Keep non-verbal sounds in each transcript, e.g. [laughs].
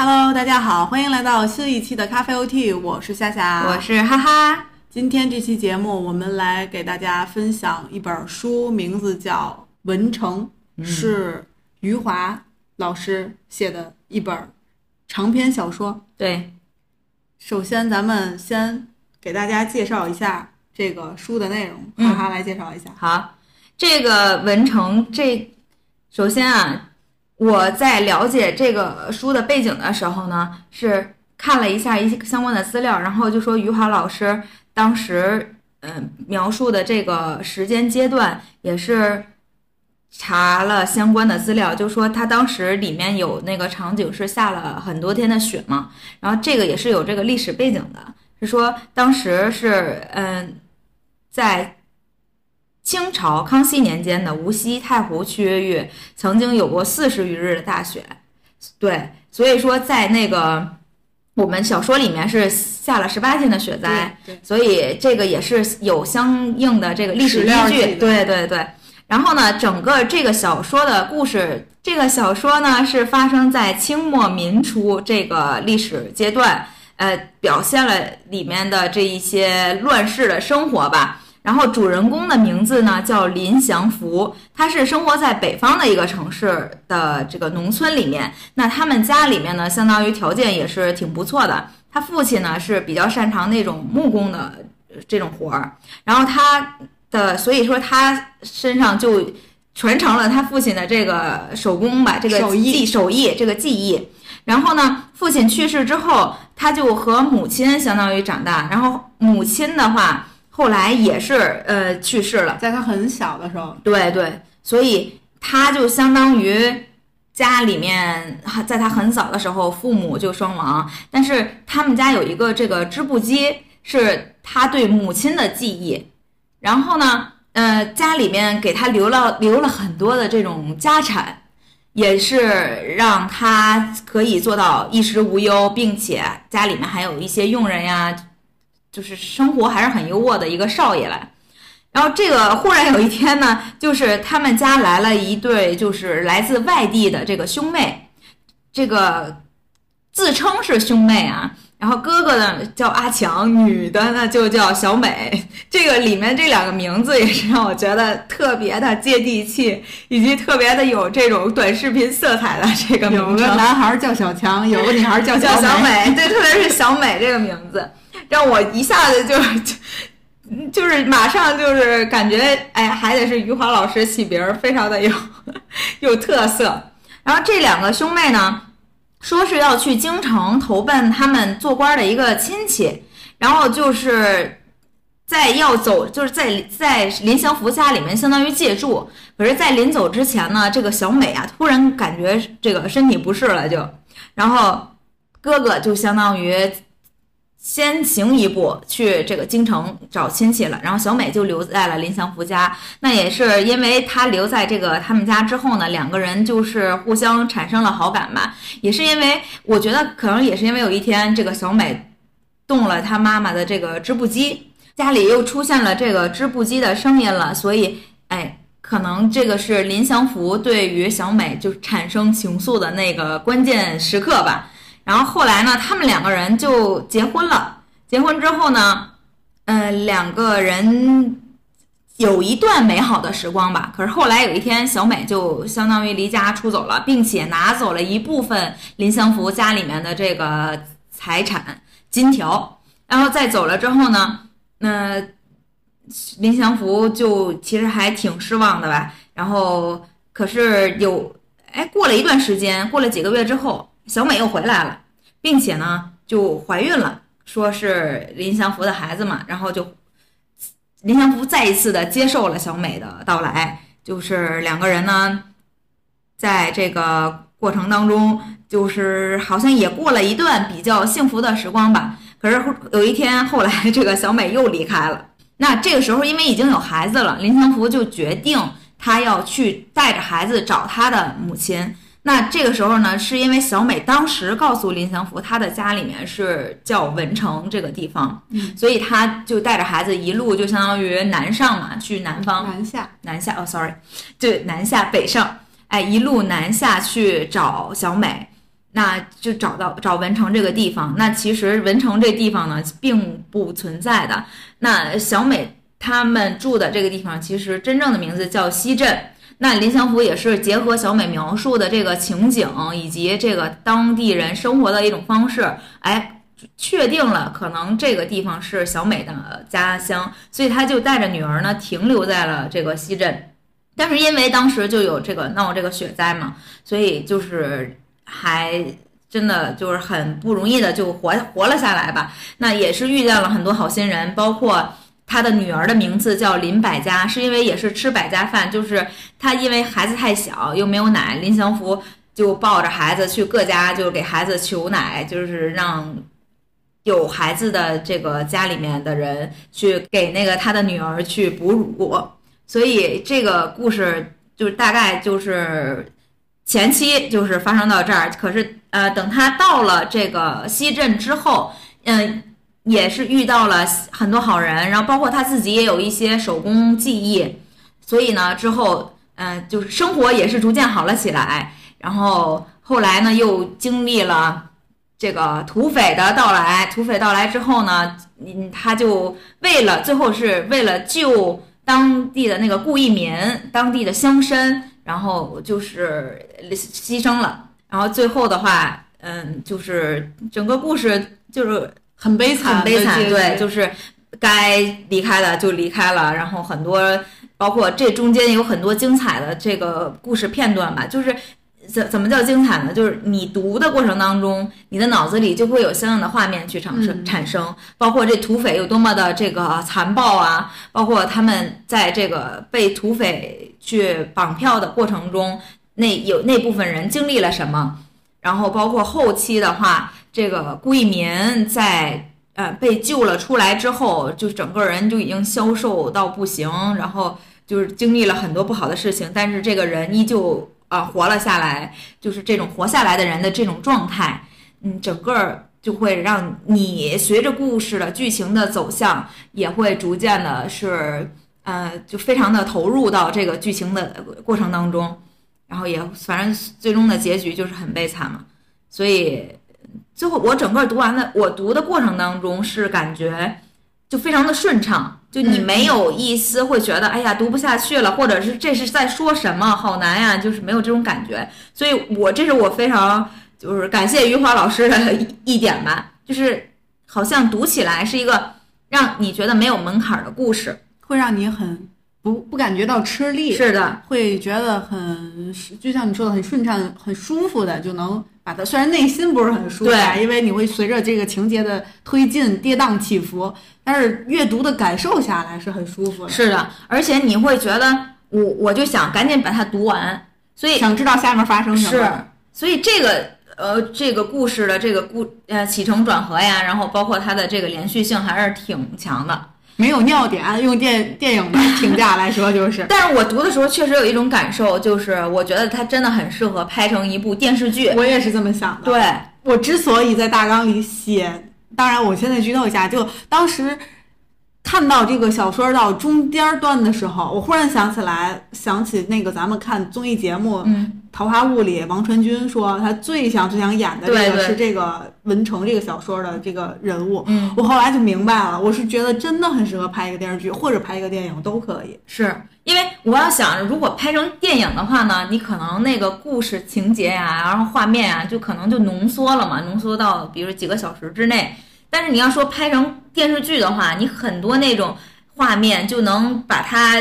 Hello，大家好，欢迎来到新一期的咖啡 OT，我是夏夏，我是哈哈。今天这期节目，我们来给大家分享一本书，名字叫《文成》，是余华老师写的一本长篇小说。对，首先咱们先给大家介绍一下这个书的内容，哈哈来介绍一下。好，这个《文成》这，首先啊。我在了解这个书的背景的时候呢，是看了一下一些相关的资料，然后就说余华老师当时嗯描述的这个时间阶段也是查了相关的资料，就说他当时里面有那个场景是下了很多天的雪嘛，然后这个也是有这个历史背景的，是说当时是嗯在。清朝康熙年间的无锡太湖区域曾经有过四十余日的大雪，对，所以说在那个我们小说里面是下了十八天的雪灾，所以这个也是有相应的这个历史依据，对对对。然后呢，整个这个小说的故事，这个小说呢是发生在清末民初这个历史阶段，呃，表现了里面的这一些乱世的生活吧。然后主人公的名字呢叫林祥福，他是生活在北方的一个城市的这个农村里面。那他们家里面呢，相当于条件也是挺不错的。他父亲呢是比较擅长那种木工的这种活儿，然后他的所以说他身上就传承了他父亲的这个手工吧，这个技手艺这个技艺。然后呢，父亲去世之后，他就和母亲相当于长大。然后母亲的话。后来也是呃去世了，在他很小的时候。对对，所以他就相当于家里面，在他很早的时候父母就双亡，但是他们家有一个这个织布机，是他对母亲的记忆。然后呢，呃，家里面给他留了留了很多的这种家产，也是让他可以做到衣食无忧，并且家里面还有一些佣人呀。就是生活还是很优渥的一个少爷来，然后这个忽然有一天呢，就是他们家来了一对，就是来自外地的这个兄妹，这个自称是兄妹啊。然后哥哥呢叫阿强，女的呢就叫小美。这个里面这两个名字也是让我觉得特别的接地气，以及特别的有这种短视频色彩的这个名字。有个男孩叫小强，有个女孩叫 [laughs] 叫小美，对，特别是小美这个名字。让我一下子就 [laughs] 就就是马上就是感觉哎，还得是余华老师起名儿，非常的有 [laughs] 有特色。然后这两个兄妹呢，说是要去京城投奔他们做官的一个亲戚，然后就是在要走，就是在在林祥福家里面相当于借住。可是，在临走之前呢，这个小美啊，突然感觉这个身体不适了，就然后哥哥就相当于。先行一步去这个京城找亲戚了，然后小美就留在了林祥福家。那也是因为她留在这个他们家之后呢，两个人就是互相产生了好感吧。也是因为我觉得可能也是因为有一天这个小美动了她妈妈的这个织布机，家里又出现了这个织布机的声音了，所以哎，可能这个是林祥福对于小美就产生情愫的那个关键时刻吧。然后后来呢，他们两个人就结婚了。结婚之后呢，嗯，两个人有一段美好的时光吧。可是后来有一天，小美就相当于离家出走了，并且拿走了一部分林祥福家里面的这个财产金条。然后再走了之后呢，那林祥福就其实还挺失望的吧。然后可是有，哎，过了一段时间，过了几个月之后。小美又回来了，并且呢就怀孕了，说是林祥福的孩子嘛，然后就林祥福再一次的接受了小美的到来，就是两个人呢，在这个过程当中，就是好像也过了一段比较幸福的时光吧。可是有一天后来，这个小美又离开了，那这个时候因为已经有孩子了，林祥福就决定他要去带着孩子找他的母亲。那这个时候呢，是因为小美当时告诉林祥福，她的家里面是叫文城这个地方，所以他就带着孩子一路就相当于南上嘛，去南方。南下，南下。哦，sorry，对，南下北上，哎，一路南下去找小美。那就找到找文城这个地方。那其实文城这地方呢，并不存在的。那小美他们住的这个地方，其实真正的名字叫西镇。那林祥福也是结合小美描述的这个情景，以及这个当地人生活的一种方式，哎，确定了可能这个地方是小美的家乡，所以他就带着女儿呢停留在了这个西镇。但是因为当时就有这个闹这个雪灾嘛，所以就是还真的就是很不容易的就活活了下来吧。那也是遇见了很多好心人，包括。他的女儿的名字叫林百家，是因为也是吃百家饭，就是他因为孩子太小又没有奶，林祥福就抱着孩子去各家，就给孩子求奶，就是让有孩子的这个家里面的人去给那个他的女儿去哺乳，所以这个故事就大概就是前期就是发生到这儿，可是呃，等他到了这个西镇之后，嗯。也是遇到了很多好人，然后包括他自己也有一些手工技艺，所以呢，之后嗯，就是生活也是逐渐好了起来。然后后来呢，又经历了这个土匪的到来。土匪到来之后呢，嗯，他就为了最后是为了救当地的那个顾义民，当地的乡绅，然后就是牺牲了。然后最后的话，嗯，就是整个故事就是。很悲惨，很悲惨，对，就是该离开的就离开了，然后很多，包括这中间有很多精彩的这个故事片段吧，就是怎怎么叫精彩呢？就是你读的过程当中，你的脑子里就会有相应的画面去产生产生，包括这土匪有多么的这个残暴啊，包括他们在这个被土匪去绑票的过程中，那有那部分人经历了什么，然后包括后期的话。这个顾一民在呃被救了出来之后，就整个人就已经消瘦到不行，然后就是经历了很多不好的事情，但是这个人依旧啊活了下来，就是这种活下来的人的这种状态，嗯，整个就会让你随着故事的剧情的走向，也会逐渐的是呃就非常的投入到这个剧情的过程当中，然后也反正最终的结局就是很悲惨嘛，所以。最后，我整个读完了，我读的过程当中是感觉就非常的顺畅，就你没有一丝会觉得哎呀读不下去了，或者是这是在说什么好难呀，就是没有这种感觉。所以，我这是我非常就是感谢余华老师的一点吧，就是好像读起来是一个让你觉得没有门槛的故事，会让你很不不感觉到吃力，是的，会觉得很就像你说的很顺畅、很舒服的就能。虽然内心不是很舒服，因为你会随着这个情节的推进跌宕起伏，但是阅读的感受下来是很舒服的。是的，而且你会觉得我我就想赶紧把它读完，所以想知道下面发生什么。是，所以这个呃这个故事的这个故呃起承转合呀，然后包括它的这个连续性还是挺强的。没有尿点，用电电影的评价来说就是。但是我读的时候确实有一种感受，就是我觉得它真的很适合拍成一部电视剧。我也是这么想的。对，我之所以在大纲里写，当然我现在剧透一下，就当时。看到这个小说到中间段的时候，我忽然想起来，想起那个咱们看综艺节目《桃花坞》里，王传君说他最想最想演的这个是这个文成这个小说的这个人物。嗯，我后来就明白了，我是觉得真的很适合拍一个电视剧或者拍一个电影都可以。是因为我要想，如果拍成电影的话呢，你可能那个故事情节呀，然后画面啊，就可能就浓缩了嘛，浓缩到比如几个小时之内。但是你要说拍成电视剧的话，你很多那种画面就能把它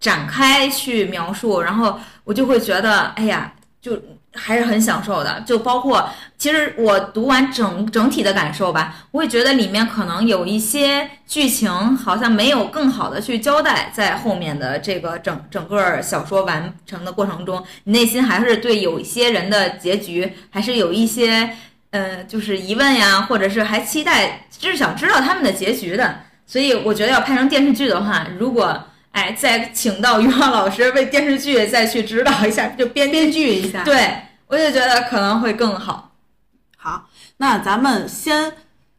展开去描述，然后我就会觉得，哎呀，就还是很享受的。就包括其实我读完整整体的感受吧，我会觉得里面可能有一些剧情好像没有更好的去交代，在后面的这个整整个小说完成的过程中，你内心还是对有一些人的结局还是有一些。呃，就是疑问呀，或者是还期待，就是想知道他们的结局的。所以我觉得要拍成电视剧的话，如果哎再请到于浩老师为电视剧再去指导一下，就编编剧一下，对我就觉得可能会更好。好，那咱们先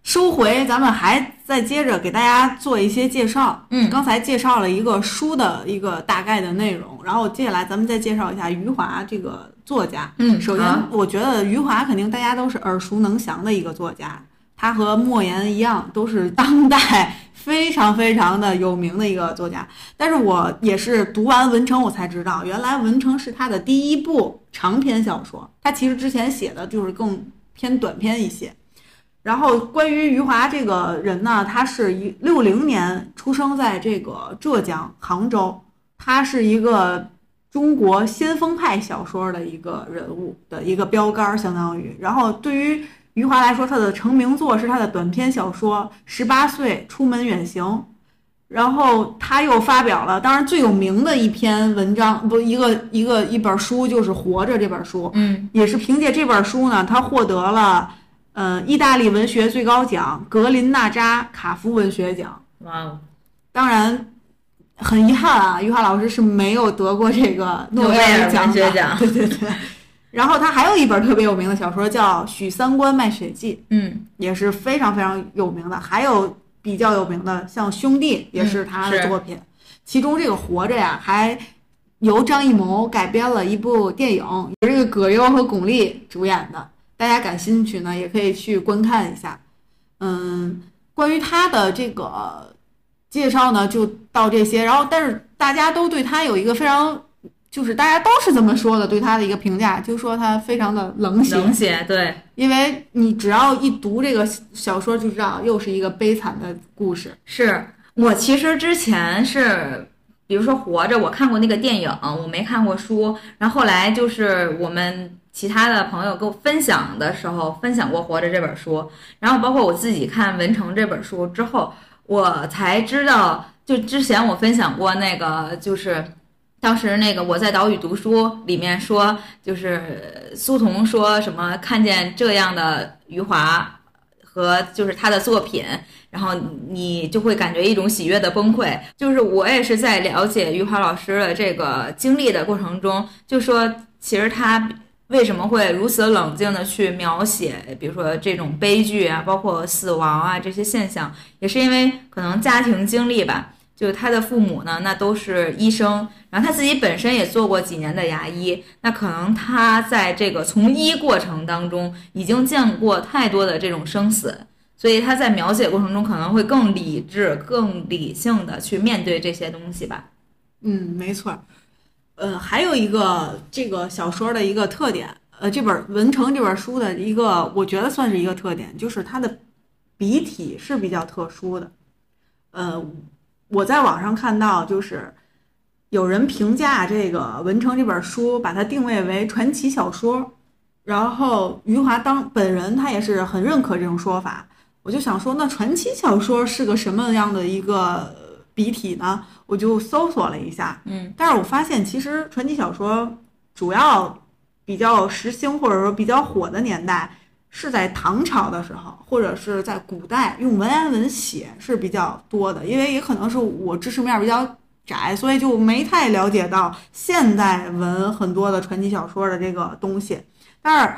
收回，咱们还再接着给大家做一些介绍。嗯刚才介绍了一个书的一个大概的内容，然后接下来咱们再介绍一下余华这个作家。嗯首先，我觉得余华肯定大家都是耳熟能详的一个作家，他和莫言一样，都是当代非常非常的有名的一个作家。但是我也是读完《文成》，我才知道，原来《文成》是他的第一部长篇小说。他其实之前写的就是更偏短篇一些。然后关于余华这个人呢，他是一六零年出生在这个浙江杭州，他是一个中国先锋派小说的一个人物的一个标杆，相当于。然后对于余华来说，他的成名作是他的短篇小说《十八岁出门远行》，然后他又发表了，当然最有名的一篇文章，不一个一个一本书就是《活着》这本书，嗯也是凭借这本书呢，他获得了呃意大利文学最高奖格林纳扎卡夫文学奖。哇哦，当然，很遗憾啊，余华老师是没有得过这个诺贝尔奖的。[laughs] 对对对。然后他还有一本特别有名的小说叫《许三观卖血记》，嗯也是非常非常有名的。还有比较有名的，像《兄弟》也是他的作品。其中这个《活着》呀，还由张艺谋改编了一部电影，也是这个葛优和巩俐主演的。大家感兴趣呢，也可以去观看一下。嗯，关于他的这个介绍呢，就到这些。然后，但是大家都对他有一个非常，就是大家都是这么说的，对他的一个评价，就说他非常的冷血。冷血，对，因为你只要一读这个小说，就知道又是一个悲惨的故事。是我其实之前是，比如说《活着》，我看过那个电影，我没看过书。然后后来就是我们其他的朋友跟我分享的时候，分享过《活着》这本书，然后包括我自己看《文成》这本书之后，我才知道，就之前我分享过那个，就是当时那个我在岛屿读书里面说，就是苏童说什么看见这样的余华和就是他的作品。然后你就会感觉一种喜悦的崩溃。就是我也是在了解余华老师的这个经历的过程中，就说其实他为什么会如此冷静的去描写，比如说这种悲剧啊，包括死亡啊这些现象，也是因为可能家庭经历吧。就是他的父母呢，那都是医生，然后他自己本身也做过几年的牙医，那可能他在这个从医过程当中已经见过太多的这种生死。所以他在描写过程中可能会更理智、更理性的去面对这些东西吧。嗯，没错。呃，还有一个这个小说的一个特点，呃，这本《文成》这本书的一个，我觉得算是一个特点，就是它的笔体是比较特殊的。呃，我在网上看到，就是有人评价这个《文成》这本书，把它定位为传奇小说。然后余华当本人他也是很认可这种说法。我就想说，那传奇小说是个什么样的一个笔体呢？我就搜索了一下，嗯，但是我发现其实传奇小说主要比较时兴或者说比较火的年代是在唐朝的时候，或者是在古代用文言文写是比较多的，因为也可能是我知识面比较窄，所以就没太了解到现代文很多的传奇小说的这个东西。但是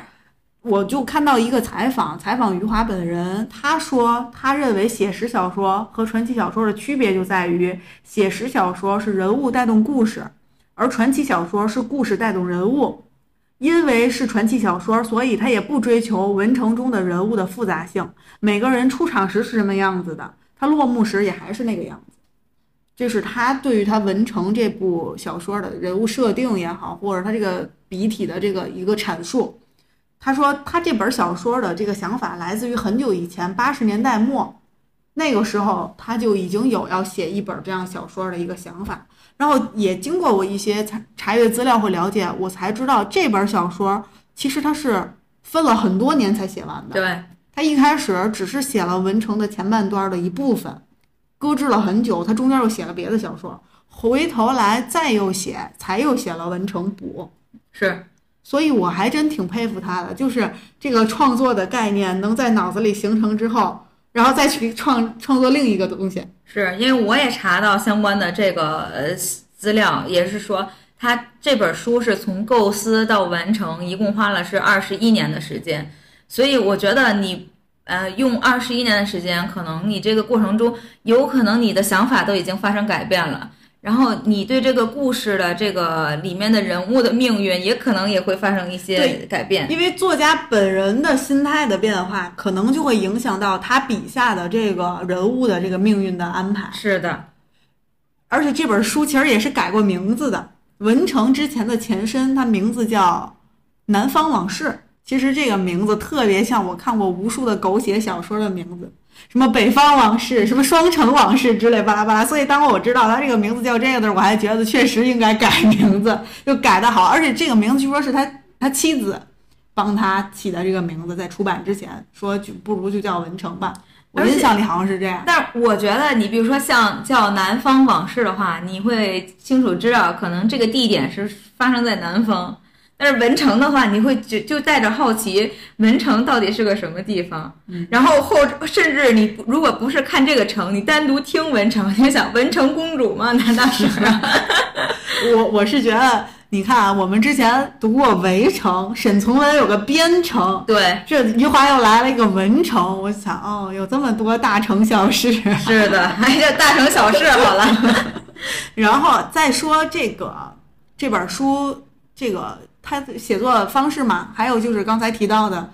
我就看到一个采访，采访余华本人，他说他认为写实小说和传奇小说的区别就在于，写实小说是人物带动故事，而传奇小说是故事带动人物。因为是传奇小说，所以他也不追求文成中的人物的复杂性，每个人出场时是什么样子的，他落幕时也还是那个样子。这是他对于他《文成》这部小说的人物设定也好，或者他这个笔体的这个一个阐述。他说他这本小说的这个想法来自于很久以前，八十年代末，那个时候他就已经有要写一本这样小说的一个想法。然后也经过我一些查查阅资料和了解，我才知道这本小说其实他是分了很多年才写完的。对，他一开始只是写了文成的前半段的一部分，搁置了很久，他中间又写了别的小说，回头来再又写，才又写了文成补。是所以我还真挺佩服他的，就是这个创作的概念能在脑子里形成之后，然后再去创创作另一个东西。是，因为我也查到相关的这个呃资料，也是说他这本书是从构思到完成，一共花了是二十一年的时间。所以我觉得你呃，用二十一年的时间，可能你这个过程中，有可能你的想法都已经发生改变了，然后你对这个故事的这个里面的人物的命运，也可能也会发生一些改变。因为作家本人的心态的变化，可能就会影响到他笔下的这个人物的这个命运的安排。是的，而且这本书其实也是改过名字的，文成之前的前身，它名字叫《南方往事》。其实这个名字特别像我看过无数的狗血小说的名字，什么《北方往事》、什么《双城往事》之类巴拉巴拉。所以当我知道他这个名字叫这个的时候，我还觉得确实应该改名字，就改的好。而且这个名字据说是他 [laughs] 他妻子帮他起的这个名字，在出版之前说就不如就叫文成吧。我印象里好像是这样。但是我觉得你比如说像叫《南方往事》的话，你会清楚知道，可能这个地点是发生在南方。但是文成的话，你会就就带着好奇，文成到底是个什么地方？嗯然后后甚至你如果不是看这个城，你单独听文成，你就想文成公主吗？难道是？[laughs] 我我是觉得，你看啊，我们之前读过《围城》，沈从文有个边城，对，这余华又来了一个文城，我想哦，有这么多大城小事。是的，哎，这大城小事好了。[laughs] 然后再说这个这本书，这个他写作方式嘛，还有就是刚才提到的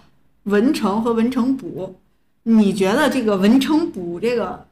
文成和文成补，你觉得这个文成补这个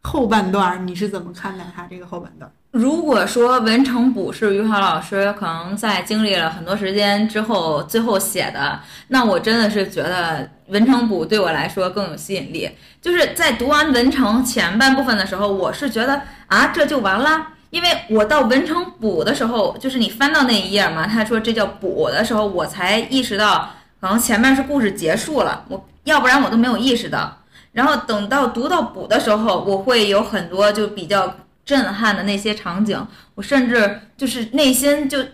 后半段你是怎么看待它这个后半段？如果说文成补是余华老师可能在经历了很多时间之后最后写的，那我真的是觉得文成补对我来说更有吸引力。就是在读完文成前半部分的时候，我是觉得啊这就完了，因为我到文成补的时候，就是你翻到那一页嘛，他说这叫补的时候，我才意识到可能前面是故事结束了，我要不然我都没有意识到。然后等到读到补的时候，我会有很多就比较震撼的那些场景，我甚至就是内心就，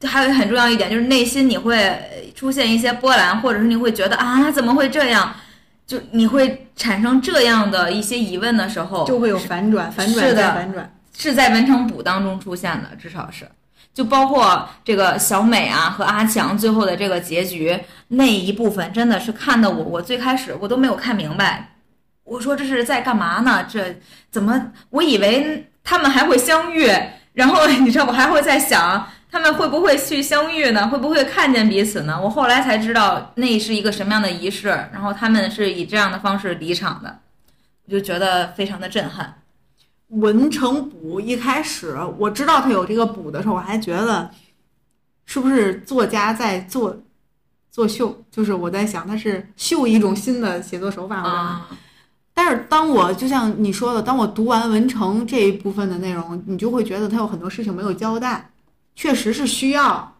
就还有很重要一点就是内心你会出现一些波澜，或者是你会觉得啊怎么会这样，就你会产生这样的一些疑问的时候，就会有反转，反转再反转。是在文成补当中出现的，至少是。就包括这个小美啊和阿强最后的这个结局那一部分，真的是看的我，我最开始我都没有看明白。我说这是在干嘛呢？这怎么？我以为他们还会相遇，然后你知道我还会在想他们会不会去相遇呢？会不会看见彼此呢？我后来才知道那是一个什么样的仪式，然后他们是以这样的方式离场的，我就觉得非常的震撼。文成补一开始我知道他有这个补的时候，我还觉得是不是作家在做作秀，就是我在想他是秀一种新的写作手法。我但是当我就像你说的，当我读完文成这一部分的内容，你就会觉得他有很多事情没有交代，确实是需要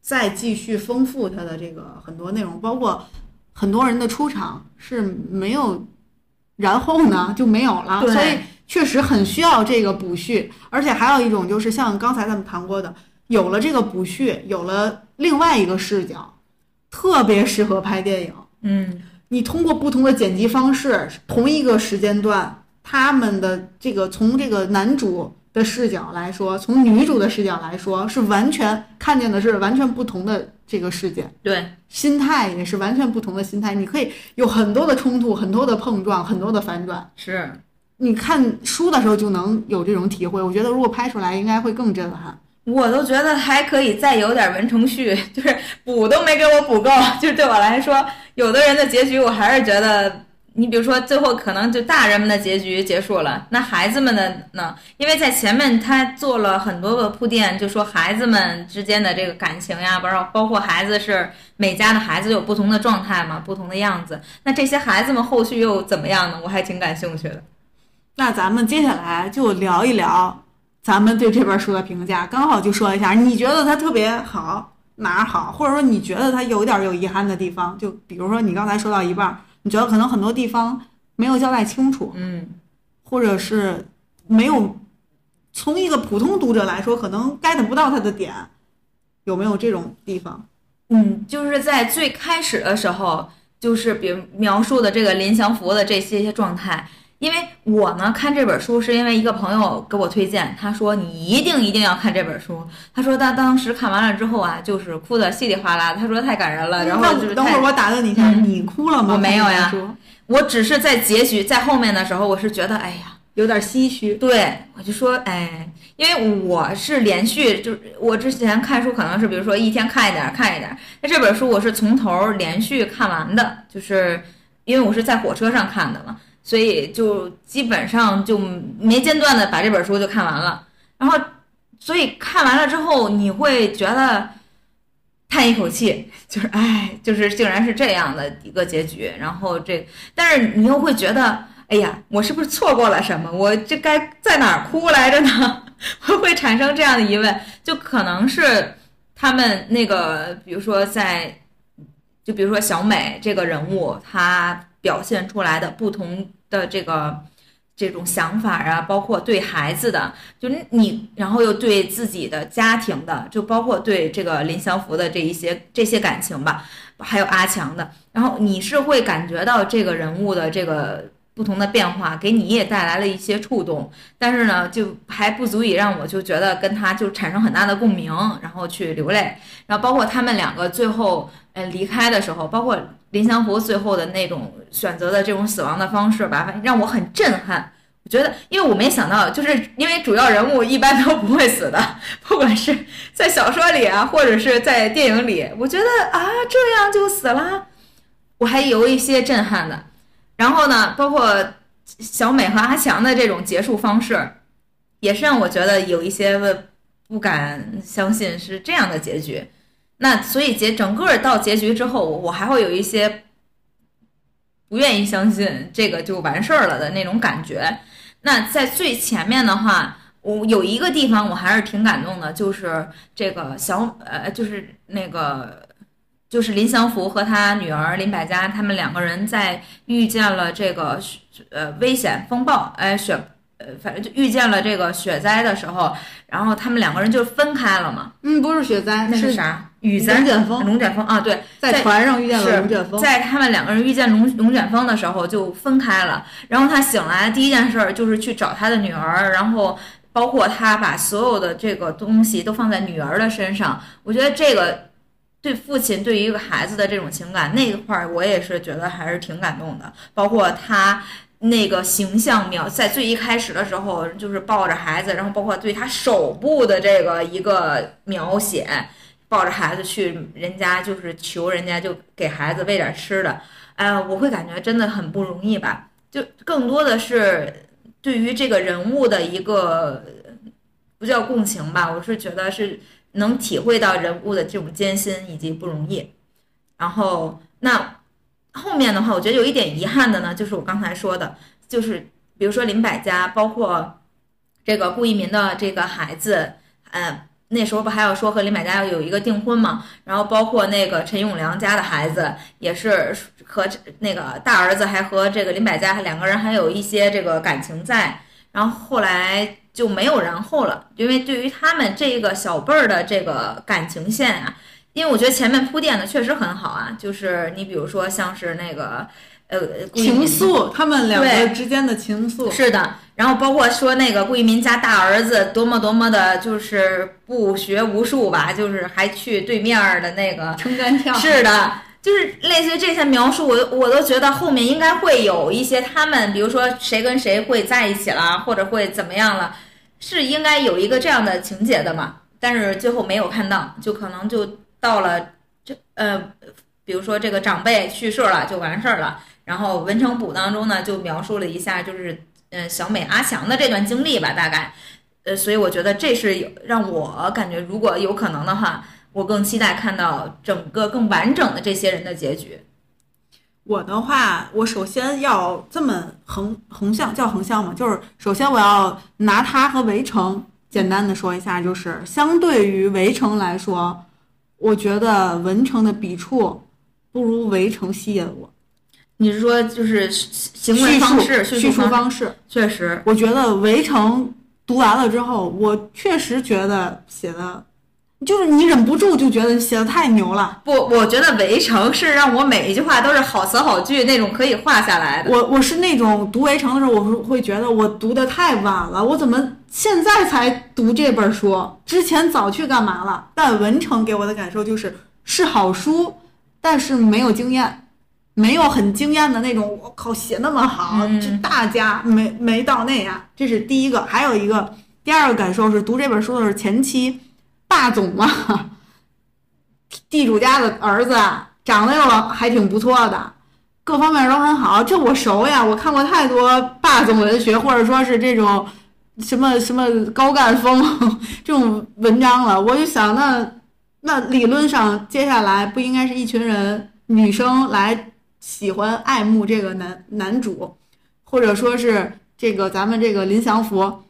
再继续丰富他的这个很多内容，包括很多人的出场是没有，然后呢就没有了，所以确实很需要这个补叙。而且还有一种就是像刚才咱们谈过的，有了这个补叙，有了另外一个视角，特别适合拍电影。嗯，你通过不同的剪辑方式，同一个时间段，他们的这个从这个男主的视角来说，从女主的视角来说，是完全看见的是完全不同的这个世界，对，心态也是完全不同的心态。你可以有很多的冲突，很多的碰撞，很多的反转。是。你看书的时候就能有这种体会，我觉得如果拍出来，应该会更震撼。我都觉得还可以再有点文成序，[laughs] 就是补都没给我补够。就是对我来说，有的人的结局我还是觉得，你比如说最后可能就大人们的结局结束了，那孩子们的呢？因为在前面他做了很多个铺垫，就说孩子们之间的这个感情呀，包括包括孩子是每家的孩子有不同的状态嘛，不同的样子。那这些孩子们后续又怎么样呢？我还挺感兴趣的。那咱们接下来就聊一聊咱们对这本书的评价，刚好就说一下，你觉得它特别好哪儿好，或者说你觉得它有点有遗憾的地方，就比如说你刚才说到一半儿，你觉得可能很多地方没有交代清楚，嗯，或者是没有从一个普通读者来说，可能 get 不到它的点，有没有这种地方？嗯，就是在最开始的时候，就是比如描述的这个林祥福的这些些状态，因为我呢看这本书是因为一个朋友给我推荐，他说你一定一定要看这本书。他说他当时看完了之后啊，就是哭的稀里哗啦。他说太感人了，然后就是等会儿我打断你一下，你哭了吗？我没有呀，我只是在结局在后面的时候，我是觉得哎呀有点唏嘘。对，我就说哎，因为我是连续，就是我之前看书可能是比如说一天看一点看一点，那这本书我是从头连续看完的，就是因为我是在火车上看的嘛。所以就基本上就没间断的把这本书就看完了，然后，所以看完了之后你会觉得叹一口气，[laughs] 就是哎，就是竟然是这样的一个结局。然后这，但是你又会觉得，哎呀，我是不是错过了什么？我这该在哪儿哭来着呢？会 [laughs] 会产生这样的疑问，就可能是他们那个，比如说在，就比如说小美这个人物，她。表现出来的不同的这个这种想法啊，包括对孩子的，就你，然后又对自己的家庭的，就包括对这个林祥福的这一些这些感情吧，还有阿强的，然后你是会感觉到这个人物的这个不同的变化，给你也带来了一些触动，但是呢，就还不足以让我就觉得跟他就产生很大的共鸣，然后去流泪，然后包括他们两个最后呃离开的时候，包括。林祥福最后的那种选择的这种死亡的方式吧，让我很震撼。我觉得，因为我没想到，就是因为主要人物一般都不会死的，[laughs] 不管是在小说里啊，或者是在电影里，我觉得啊，这样就死了，我还有一些震撼的。然后呢，包括小美和阿强的这种结束方式，也是让我觉得有一些不敢相信是这样的结局。那所以结整个到结局之后，我还会有一些不愿意相信这个就完事儿了的那种感觉。那在最前面的话，我有一个地方我还是挺感动的，就是这个小呃，就是那个就是林祥福和他女儿林百家他们两个人在遇见了这个呃危险风暴哎雪呃反正就遇见了这个雪灾的时候，然后他们两个人就分开了嘛。嗯，不是雪灾，那是啥？雨灾，龙卷风，龙卷风啊，对，在船上遇见了龙卷风，在他们两个人遇见龙龙卷风的时候就分开了。然后他醒来第一件事就是去找他的女儿，然后包括他把所有的这个东西都放在女儿的身上。我觉得这个对父亲对于一个孩子的这种情感那一块儿，我也是觉得还是挺感动的。包括他那个形象描在最一开始的时候就是抱着孩子，然后包括对他手部的这个一个描写。抱着孩子去人家，就是求人家就给孩子喂点吃的，哎，我会感觉真的很不容易吧？就更多的是对于这个人物的一个不叫共情吧，我是觉得是能体会到人物的这种艰辛以及不容易。然后那后面的话，我觉得有一点遗憾的呢，就是我刚才说的，就是比如说林百家，包括这个顾一民的这个孩子，嗯。那时候不还要说和林百家要有一个订婚嘛？然后包括那个陈永良家的孩子也是和那个大儿子还和这个林百家两个人还有一些这个感情在，然后后来就没有然后了，因为对于他们这个小辈儿的这个感情线啊，因为我觉得前面铺垫的确实很好啊，就是你比如说像是那个。呃，情愫，他们两个之间的情愫是的。然后包括说那个顾一民家大儿子多么多么的，就是不学无术吧，就是还去对面的那个撑杆跳。是的，就是类似于这些描述，我我都觉得后面应该会有一些他们，比如说谁跟谁会在一起了，或者会怎么样了，是应该有一个这样的情节的嘛？但是最后没有看到，就可能就到了这呃，比如说这个长辈去世了就完事儿了。然后文成补当中呢，就描述了一下，就是嗯小美阿强的这段经历吧，大概，呃，所以我觉得这是让我感觉，如果有可能的话，我更期待看到整个更完整的这些人的结局。我的话，我首先要这么横横向叫横向嘛，就是首先我要拿它和围城简单的说一下，就是相对于围城来说，我觉得文成的笔触不如围城吸引我。你是说就是行为方式、叙述方式？确实，我觉得《围城》读完了之后，我确实觉得写的就是你忍不住就觉得写的太牛了。不，我觉得《围城》是让我每一句话都是好词好句那种可以画下来的。我我是那种读《围城》的时候，我是会觉得我读的太晚了，我怎么现在才读这本书？之前早去干嘛了？但《文成》给我的感受就是是好书，但是没有惊艳，没有很惊艳的那种。我靠，写那么好，这大家没没到那样。这是第一个，还有一个第二个感受是读这本书的时候前期。霸总嘛，[laughs] 地主家的儿子，长得又还挺不错的，各方面都很好。这我熟呀，我看过太多霸总文学，或者说是这种什么什么高干风 [laughs] 这种文章了。我就想，那那理论上接下来不应该是一群人女生来喜欢爱慕这个男男主，或者说是这个咱们这个林祥福，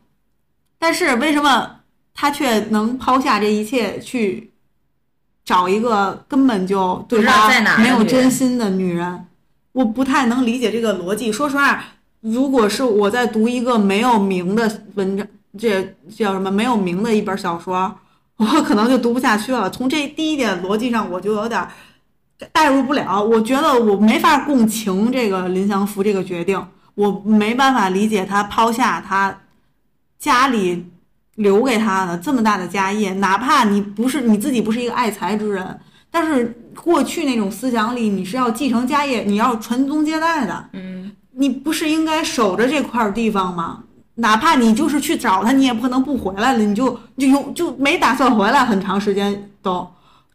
但是为什么？他却能抛下这一切去找一个根本就对他没有真心的女人，我不太能理解这个逻辑。说实话，如果是我在读一个没有名的文章，这叫什么没有名的一本小说，我可能就读不下去了。从这第一点逻辑上，我就有点代入不了。我觉得我没法共情这个林祥福这个决定，我没办法理解他抛下他家里。留给他的这么大的家业，哪怕你不是你自己不是一个爱财之人，但是过去那种思想里，你是要继承家业，你要传宗接代的。嗯，你不是应该守着这块地方吗？哪怕你就是去找他，你也不可能不回来了，你就就有就没打算回来很长时间都。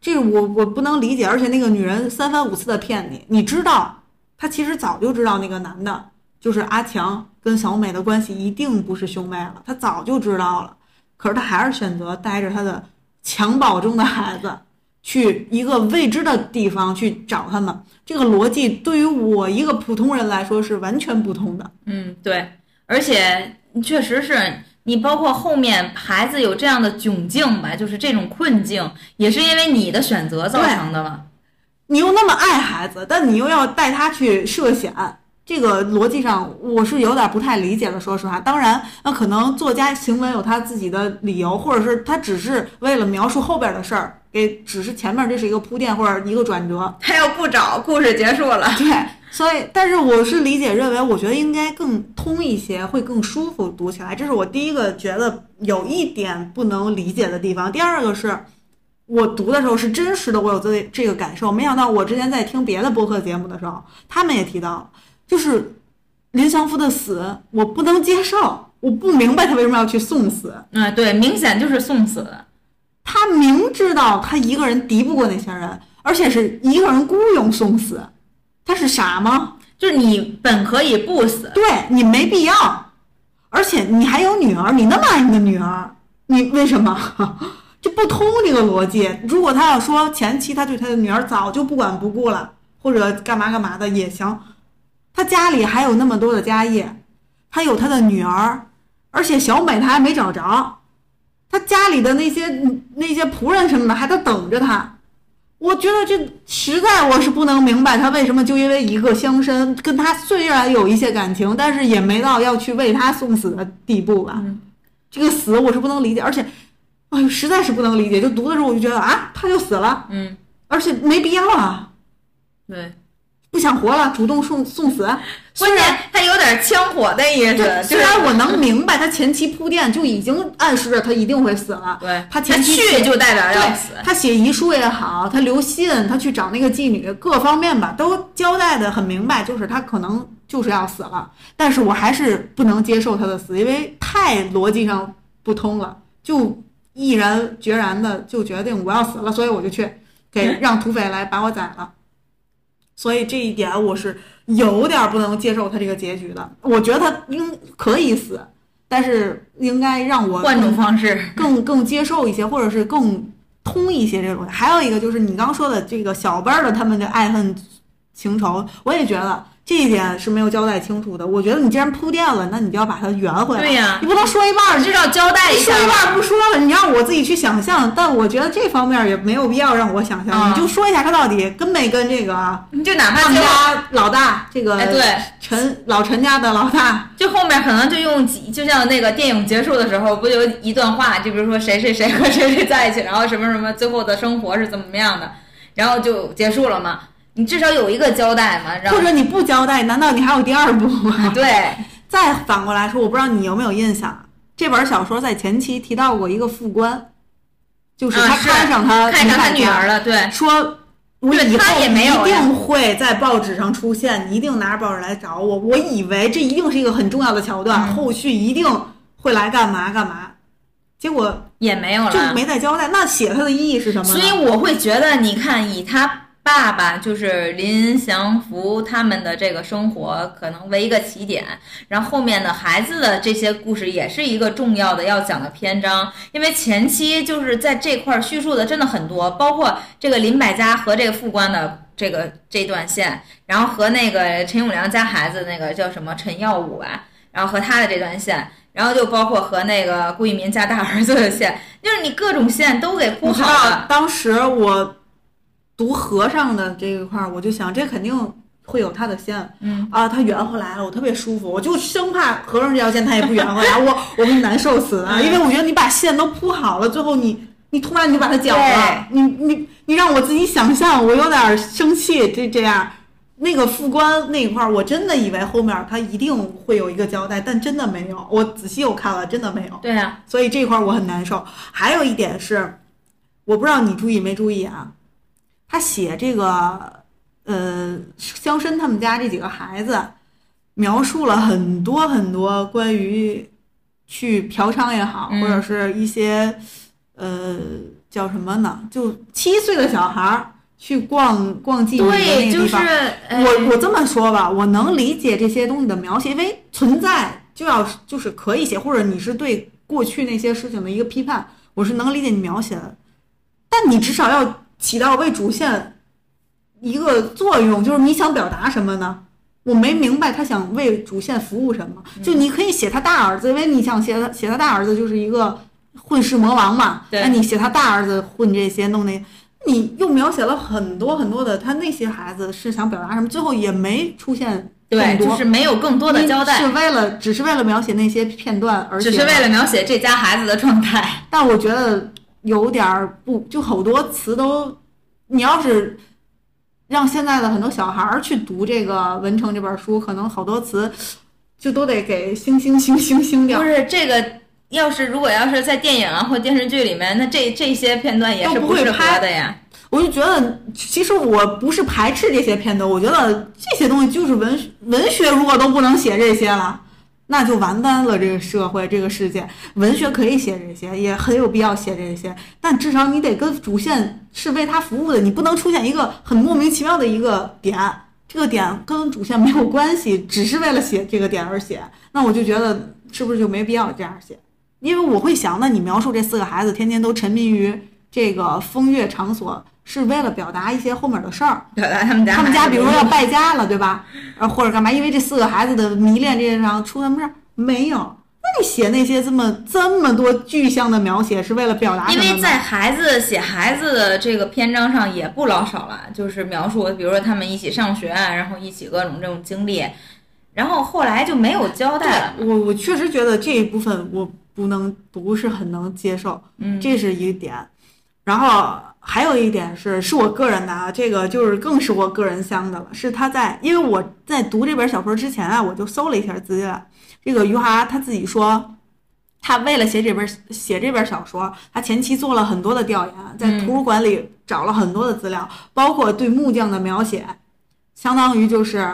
这我我不能理解，而且那个女人三番五次的骗你，你知道，她其实早就知道那个男的就是阿强跟小美的关系一定不是兄妹了，她早就知道了。可是他还是选择带着他的襁褓中的孩子，去一个未知的地方去找他们。这个逻辑对于我一个普通人来说是完全不通的。嗯，对，而且确实是你，包括后面孩子有这样的窘境吧，就是这种困境，也是因为你的选择造成的嘛。你又那么爱孩子，但你又要带他去涉险。这个逻辑上我是有点不太理解的，说实话。当然，那可能作家行文有他自己的理由，或者是他只是为了描述后边的事儿，给只是前面这是一个铺垫或者一个转折。他要不找，故事结束了。对，所以，但是我是理解认为，我觉得应该更通一些，会更舒服读起来。这是我第一个觉得有一点不能理解的地方。第二个是我读的时候是真实的，我有这这个感受。没想到我之前在听别的播客节目的时候，他们也提到。就是林祥福的死，我不能接受，我不明白他为什么要去送死。嗯，对，明显就是送死。他明知道他一个人敌不过那些人，而且是一个人孤勇送死，他是傻吗？就是你本可以不死，对你没必要，而且你还有女儿，你那么爱你的女儿，你为什么 [laughs] 就不通这个逻辑？如果他要说前期他对他的女儿早就不管不顾了，或者干嘛干嘛的也行。他家里还有那么多的家业，他有他的女儿，而且小美他还没找着，他家里的那些那些仆人什么的还在等着他。我觉得这实在我是不能明白他为什么就因为一个乡绅跟他虽然有一些感情，但是也没到要去为他送死的地步吧。这个死我是不能理解，而且，哎呦，实在是不能理解。就读的时候我就觉得啊，他就死了，嗯，而且没必要啊，对。不想活了，主动送送死。[laughs] 关键他有点枪火的意思。虽然我能明白，他前期铺垫就已经暗示着他一定会死了。对，他前期去就代表要死。他写遗书也好，他留信，他去找那个妓女，各方面吧都交代的很明白，就是他可能就是要死了。但是我还是不能接受他的死，因为太逻辑上不通了，就毅然决然的就决定我要死了，所以我就去给 [laughs] 让土匪来把我宰了。所以这一点我是有点不能接受他这个结局的。我觉得他应可以死，但是应该让我换种方式更更接受一些，或者是更通一些这种。还有一个就是你刚说的这个小班的他们的爱恨情仇，我也觉得这一点是没有交代清楚的。我觉得你既然铺垫了，那你就要把它圆回来。对呀你不能说一半儿至少交代一说下说。一半儿不说了，你让我自己去想象。但我觉得这方面也没有必要让我想象，嗯你就说一下他到底跟没跟这个啊就哪怕他们，家老大这个哎，对，陈老陈家的老大，就后面可能就用几，就像那个电影结束的时候，不就一段话，就比如说谁谁谁和谁谁在一起，然后什么什么最后的生活是怎么样的，然后就结束了嘛。你至少有一个交代嘛，或者你不交代，难道你还有第二部吗？[laughs] [laughs] 对，再反过来说，我不知道你有没有印象，这本小说在前期提到过一个副官，就是他看上他看上他女儿了，对，说我以后也没有一定会在报纸上出现，你一定拿着报纸来找我。我以为这一定是一个很重要的桥段，嗯后续一定会来干嘛干嘛，结果也没有了，就没再交代。那写它的意义是什么呢？所以我会觉得，你看以他爸爸就是林祥福他们的这个生活可能为一个起点，然后后面的孩子的这些故事也是一个重要的要讲的篇章，因为前期就是在这块叙述的真的很多，包括这个林百家和这个副官的。这个这段线，然后和那个陈永良家孩子那个叫什么陈耀武吧，然后和他的这段线，然后就包括和那个顾一民家大儿子的线，就是你各种线都给铺好了。当时我读和尚的这一块儿，我就想这肯定会有他的线。嗯啊，他圆回来了，我特别舒服，我就生怕和尚这条线他也不圆回来，我我会难受死啊！嗯因为我觉得你把线都铺好了，最后你你突然你就把它绞了，你你你让我自己想象，我有点生气。这这样，那个副官那一块儿，我真的以为后面他一定会有一个交代，但真的没有。我仔细又看了，真的没有。对啊，所以这块儿我很难受。还有一点是，我不知道你注意没注意啊，他写这个呃乡绅他们家这几个孩子，描述了很多很多关于去嫖娼也好，嗯或者是一些呃叫什么呢，就七岁的小孩儿去逛逛妓女的那对，就是个地方。哎我我这么说吧，我能理解这些东西的描写，因为存在就要就是可以写，或者你是对过去那些事情的一个批判，我是能理解你描写的，但你至少要起到为主线一个作用，就是你想表达什么呢？我没明白他想为主线服务什么，嗯就你可以写他大儿子，因为你想写他写他大儿子就是一个混世魔王嘛，那你写他大儿子混这些弄那，你又描写了很多很多的他那些孩子是想表达什么，最后也没出现对，就是没有更多的交代是，为了只是为了描写那些片段而写，只是为了描写这家孩子的状态。但我觉得有点儿不，就好多词都，你要是让现在的很多小孩儿去读这个《文成》这本书，可能好多词就都得给星星星星星掉不。是这个，要是如果要是在电影啊或电视剧里面，那这这些片段也是不会拍合的呀。我就觉得，其实我不是排斥这些片段，我觉得这些东西就是文文学，如果都不能写这些了，那就完蛋了。这个社会，这个世界，文学可以写这些，也很有必要写这些，但至少你得跟主线是为他服务的，你不能出现一个很莫名其妙的一个点，这个点跟主线没有关系，只是为了写这个点而写，那我就觉得是不是就没必要这样写？因为我会想，那你描述这四个孩子天天都沉迷于这个风月场所，是为了表达一些后面的事儿。表达他们家他们家比如说要败家了，对吧？呃，或者干嘛？因为这四个孩子的迷恋这件事上出什么事儿没有？那你写那些这么这么多具象的描写，是为了表达什么？因为在孩子写孩子的这个篇章上也不老少了，就是描述，比如说他们一起上学，啊然后一起各种这种经历，然后后来就没有交代了。我我确实觉得这一部分我不能不是很能接受，嗯，这是一个点。然后还有一点是，是我个人的啊，这个就是更是我个人香的了。是他在，因为我在读这本小说之前啊，我就搜了一下资料。这个余华他自己说，他为了写这本写这本小说，他前期做了很多的调研，在嗯图书馆里找了很多的资料，包括对木匠的描写，相当于就是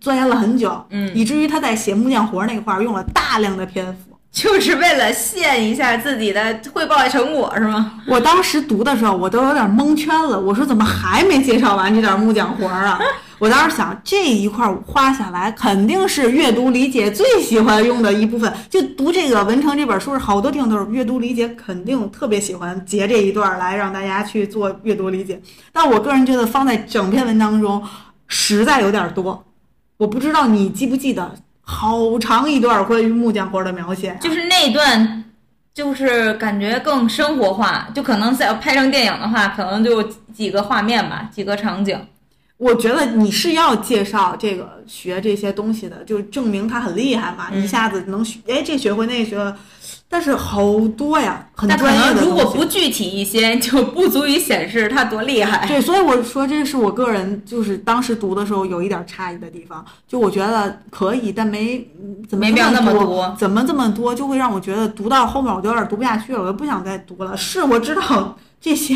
钻研了很久，嗯，以至于他在写木匠活那块儿用了大量的篇幅。就是为了现一下自己的汇报成果是吗？我当时读的时候，我都有点蒙圈了。我说怎么还没介绍完这点木匠活儿啊？[laughs] 我当时想，这一块儿花下来，肯定是阅读理解最喜欢用的一部分。就读这个《文成》这本书是，好多听都是阅读理解，肯定特别喜欢截这一段来让大家去做阅读理解。但我个人觉得放在整篇文章中，实在有点多。我不知道你记不记得，好长一段关于木匠活的描写啊、就是那一段，就是感觉更生活化，就可能在拍成电影的话，可能就几个画面吧，几个场景。我觉得你是要介绍这个学这些东西的，就证明他很厉害嘛，嗯一下子能学，哎，这学会那个学会，但是好多呀，很但可专业的能如果不具体一些，[laughs] 就不足以显示他多厉害。对，所以我说这是我个人就是当时读的时候有一点诧异的地方，就我觉得可以，但没嗯怎么没必要那么多，怎么这么多，就会让我觉得读到后面我就有点读不下去了，我就不想再读了。是我知道这些，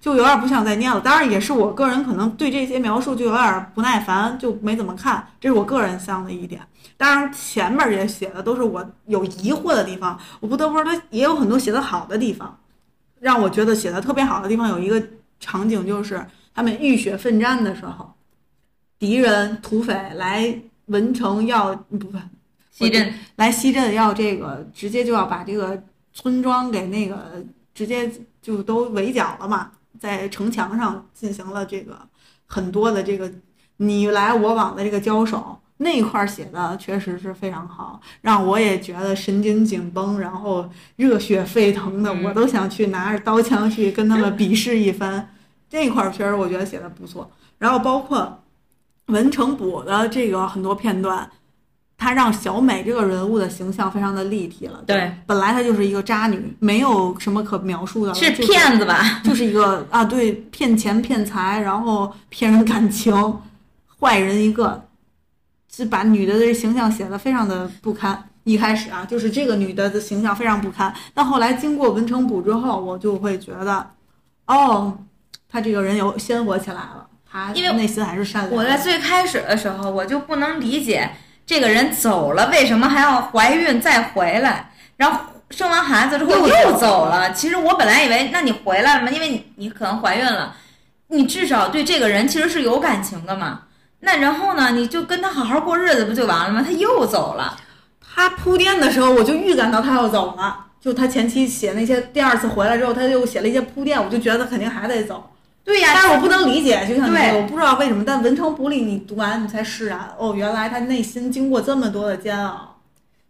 就有点不想再念了。当然也是我个人可能对这些描述就有点不耐烦，就没怎么看，这是我个人想的一点。当然前面也写的都是我有疑惑的地方，我不得不说他也有很多写的好的地方，让我觉得写的特别好的地方有一个场景就是他们浴血奋战的时候，敌人土匪来文城要不不西镇来西镇要这个直接就要把这个村庄给那个直接就都围剿了嘛，在城墙上进行了这个很多的这个你来我往的这个交手。那一块写的确实是非常好，让我也觉得神经紧绷，然后热血沸腾的，嗯我都想去拿着刀枪去跟他们比试一番。这一块儿确实我觉得写的不错，然后包括文成补的这个很多片段，他让小美这个人物的形象非常的立体了。对，本来她就是一个渣女，没有什么可描述的了，是骗子吧？就是一个啊，对，骗钱骗财，然后骗人感情，坏人一个，是把女的的形象写的非常的不堪。一开始啊，就是这个女的的形象非常不堪，但后来经过文成补之后，我就会觉得，哦，她这个人有鲜活起来了，她因为内心还是善良的。我在最开始的时候，我就不能理解这个人走了，为什么还要怀孕再回来？然后生完孩子之后又又走走了。其实我本来以为，那你回来了嘛，因为你你可能怀孕了，你至少对这个人其实是有感情的嘛。那然后呢，你就跟他好好过日子不就完了吗？他又走了，他铺垫的时候，我就预感到他要走了。就他前期写那些，第二次回来之后，他又写了一些铺垫，我就觉得肯定还得走。对呀、但是我不能理解，就像你说的，我不知道为什么。但文成补里你读完，你才释然，哦，原来他内心经过这么多的煎熬。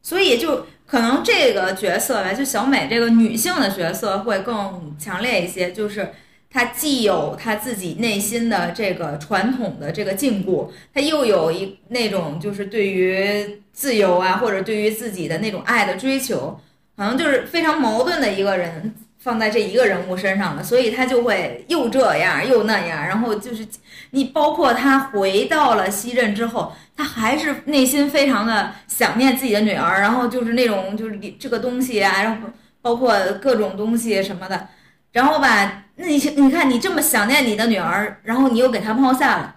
所以就可能这个角色吧，就小美这个女性的角色会更强烈一些，就是他既有他自己内心的这个传统的这个禁锢，他又有一那种就是对于自由啊，或者对于自己的那种爱的追求，好像就是非常矛盾的一个人。放在这一个人物身上了，所以他就会又这样又那样，然后就是你包括他回到了西镇之后，他还是内心非常的想念自己的女儿，然后就是那种就是这个东西啊，然后包括各种东西什么的，然后吧，那你你看你这么想念你的女儿，然后你又给她抛下了，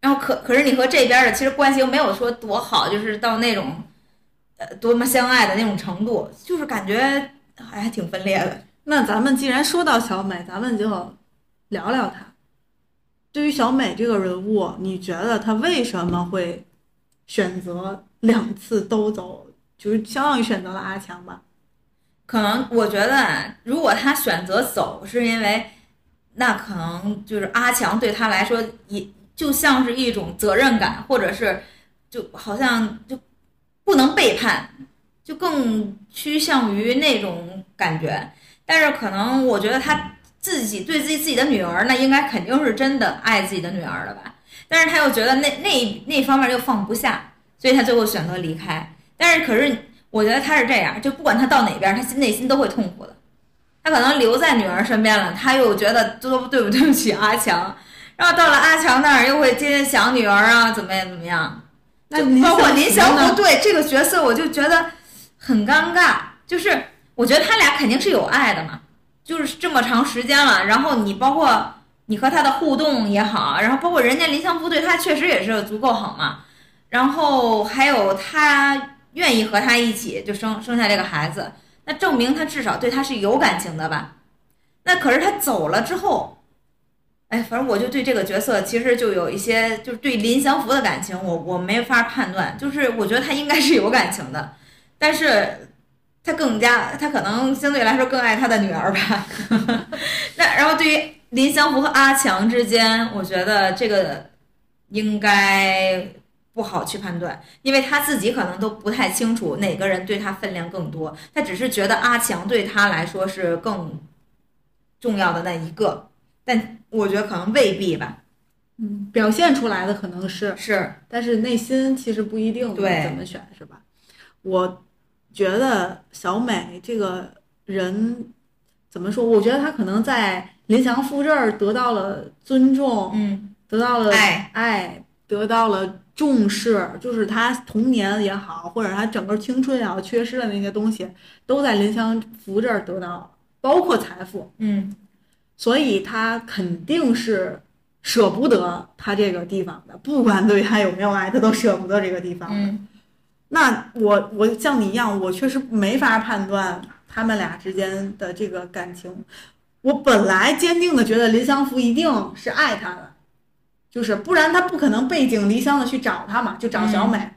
然后可可是你和这边的其实关系又没有说多好，就是到那种呃多么相爱的那种程度，就是感觉还还挺分裂的。那咱们既然说到小美，咱们就聊聊她。对于小美这个人物，你觉得她为什么会选择两次都走，就是相当于选择了阿强吧？可能我觉得，如果他选择走，是因为那可能就是阿强对他来说也就像是一种责任感，或者是就好像就不能背叛，就更趋向于那种感觉。但是可能我觉得他自己对自己自己的女儿，那应该肯定是真的爱自己的女儿了吧？但是他又觉得那那那方面又放不下，所以他最后选择离开。但是可是我觉得他是这样，就不管他到哪边，他心内心都会痛苦的。他可能留在女儿身边了，他又觉得多对不对不起阿强，然后到了阿强那儿又会天天想女儿啊，怎么样怎么样。那包括林福呢祥福对这个角色，我就觉得很尴尬。就是我觉得他俩肯定是有爱的嘛，就是这么长时间了，然后你包括你和他的互动也好，然后包括人家林祥福对他确实也是足够好嘛，然后还有他愿意和他一起就生生下这个孩子，那证明他至少对他是有感情的吧？那可是他走了之后。哎，反正我就对这个角色其实就有一些，就是对林祥福的感情，我我没法判断。就是我觉得他应该是有感情的，但是他更加，他可能相对来说更爱他的女儿吧。[laughs] 那然后对于林祥福和阿强之间，我觉得这个应该不好去判断，因为他自己可能都不太清楚哪个人对他分量更多，他只是觉得阿强对他来说是更重要的那一个，但我觉得可能未必吧。嗯，表现出来的可能是，是，但是内心其实不一定对怎么选，是吧？我觉得小美这个人怎么说？我觉得她可能在林祥富这儿得到了尊重，嗯，得到了爱爱，得到了重视，就是他童年也好，或者他整个青春也好，缺失的那些东西，都在林祥福这儿得到了，包括财富。嗯，所以他肯定是舍不得他这个地方的，不管对他有没有爱，他都舍不得这个地方的。嗯，那我我像你一样，我确实没法判断他们俩之间的这个感情。我本来坚定的觉得林祥福一定是爱他的，就是不然他不可能背井离乡的去找他嘛，就找小美。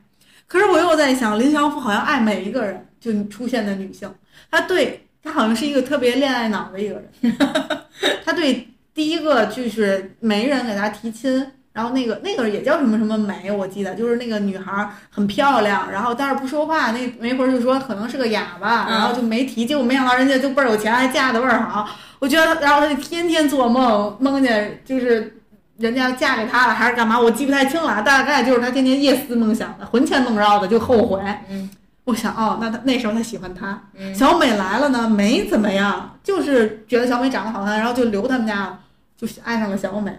可是我又在想，林祥福好像爱每一个人，就出现的女性，他对他好像是一个特别恋爱脑的一个人。[laughs] 他对第一个就是媒人给他提亲，然后那个那个也叫什么什么美，我记得就是那个女孩儿很漂亮，然后但是不说话，那媒婆就说可能是个哑巴，嗯然后就没提，结果没想到人家就倍儿有钱，还嫁的倍儿好。我觉得，然后他就天天做梦，梦见就是人家嫁给他了，还是干嘛，我记不太清了，大概就是他天天夜思梦想的，魂牵梦绕的，就后悔。嗯，我想哦，那他那时候他喜欢他，嗯小美来了呢，没怎么样，就是觉得小美长得好看，然后就留他们家了，就爱上了小美。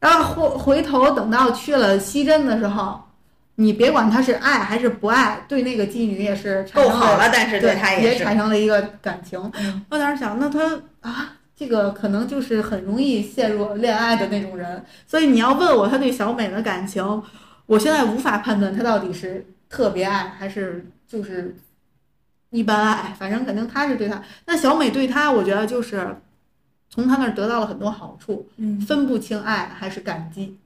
然后回回头等到去了西镇的时候，你别管他是爱还是不爱，对那个妓女也是够好了，但是对他是，也产生了一个感情。嗯我当时想，那他啊，这个可能就是很容易陷入恋爱的那种人。所以你要问我他对小美的感情，我现在无法判断他到底是特别爱还是就是一般爱，反正肯定他是对他。那小美对他，我觉得就是从他那儿得到了很多好处，嗯分不清爱还是感激。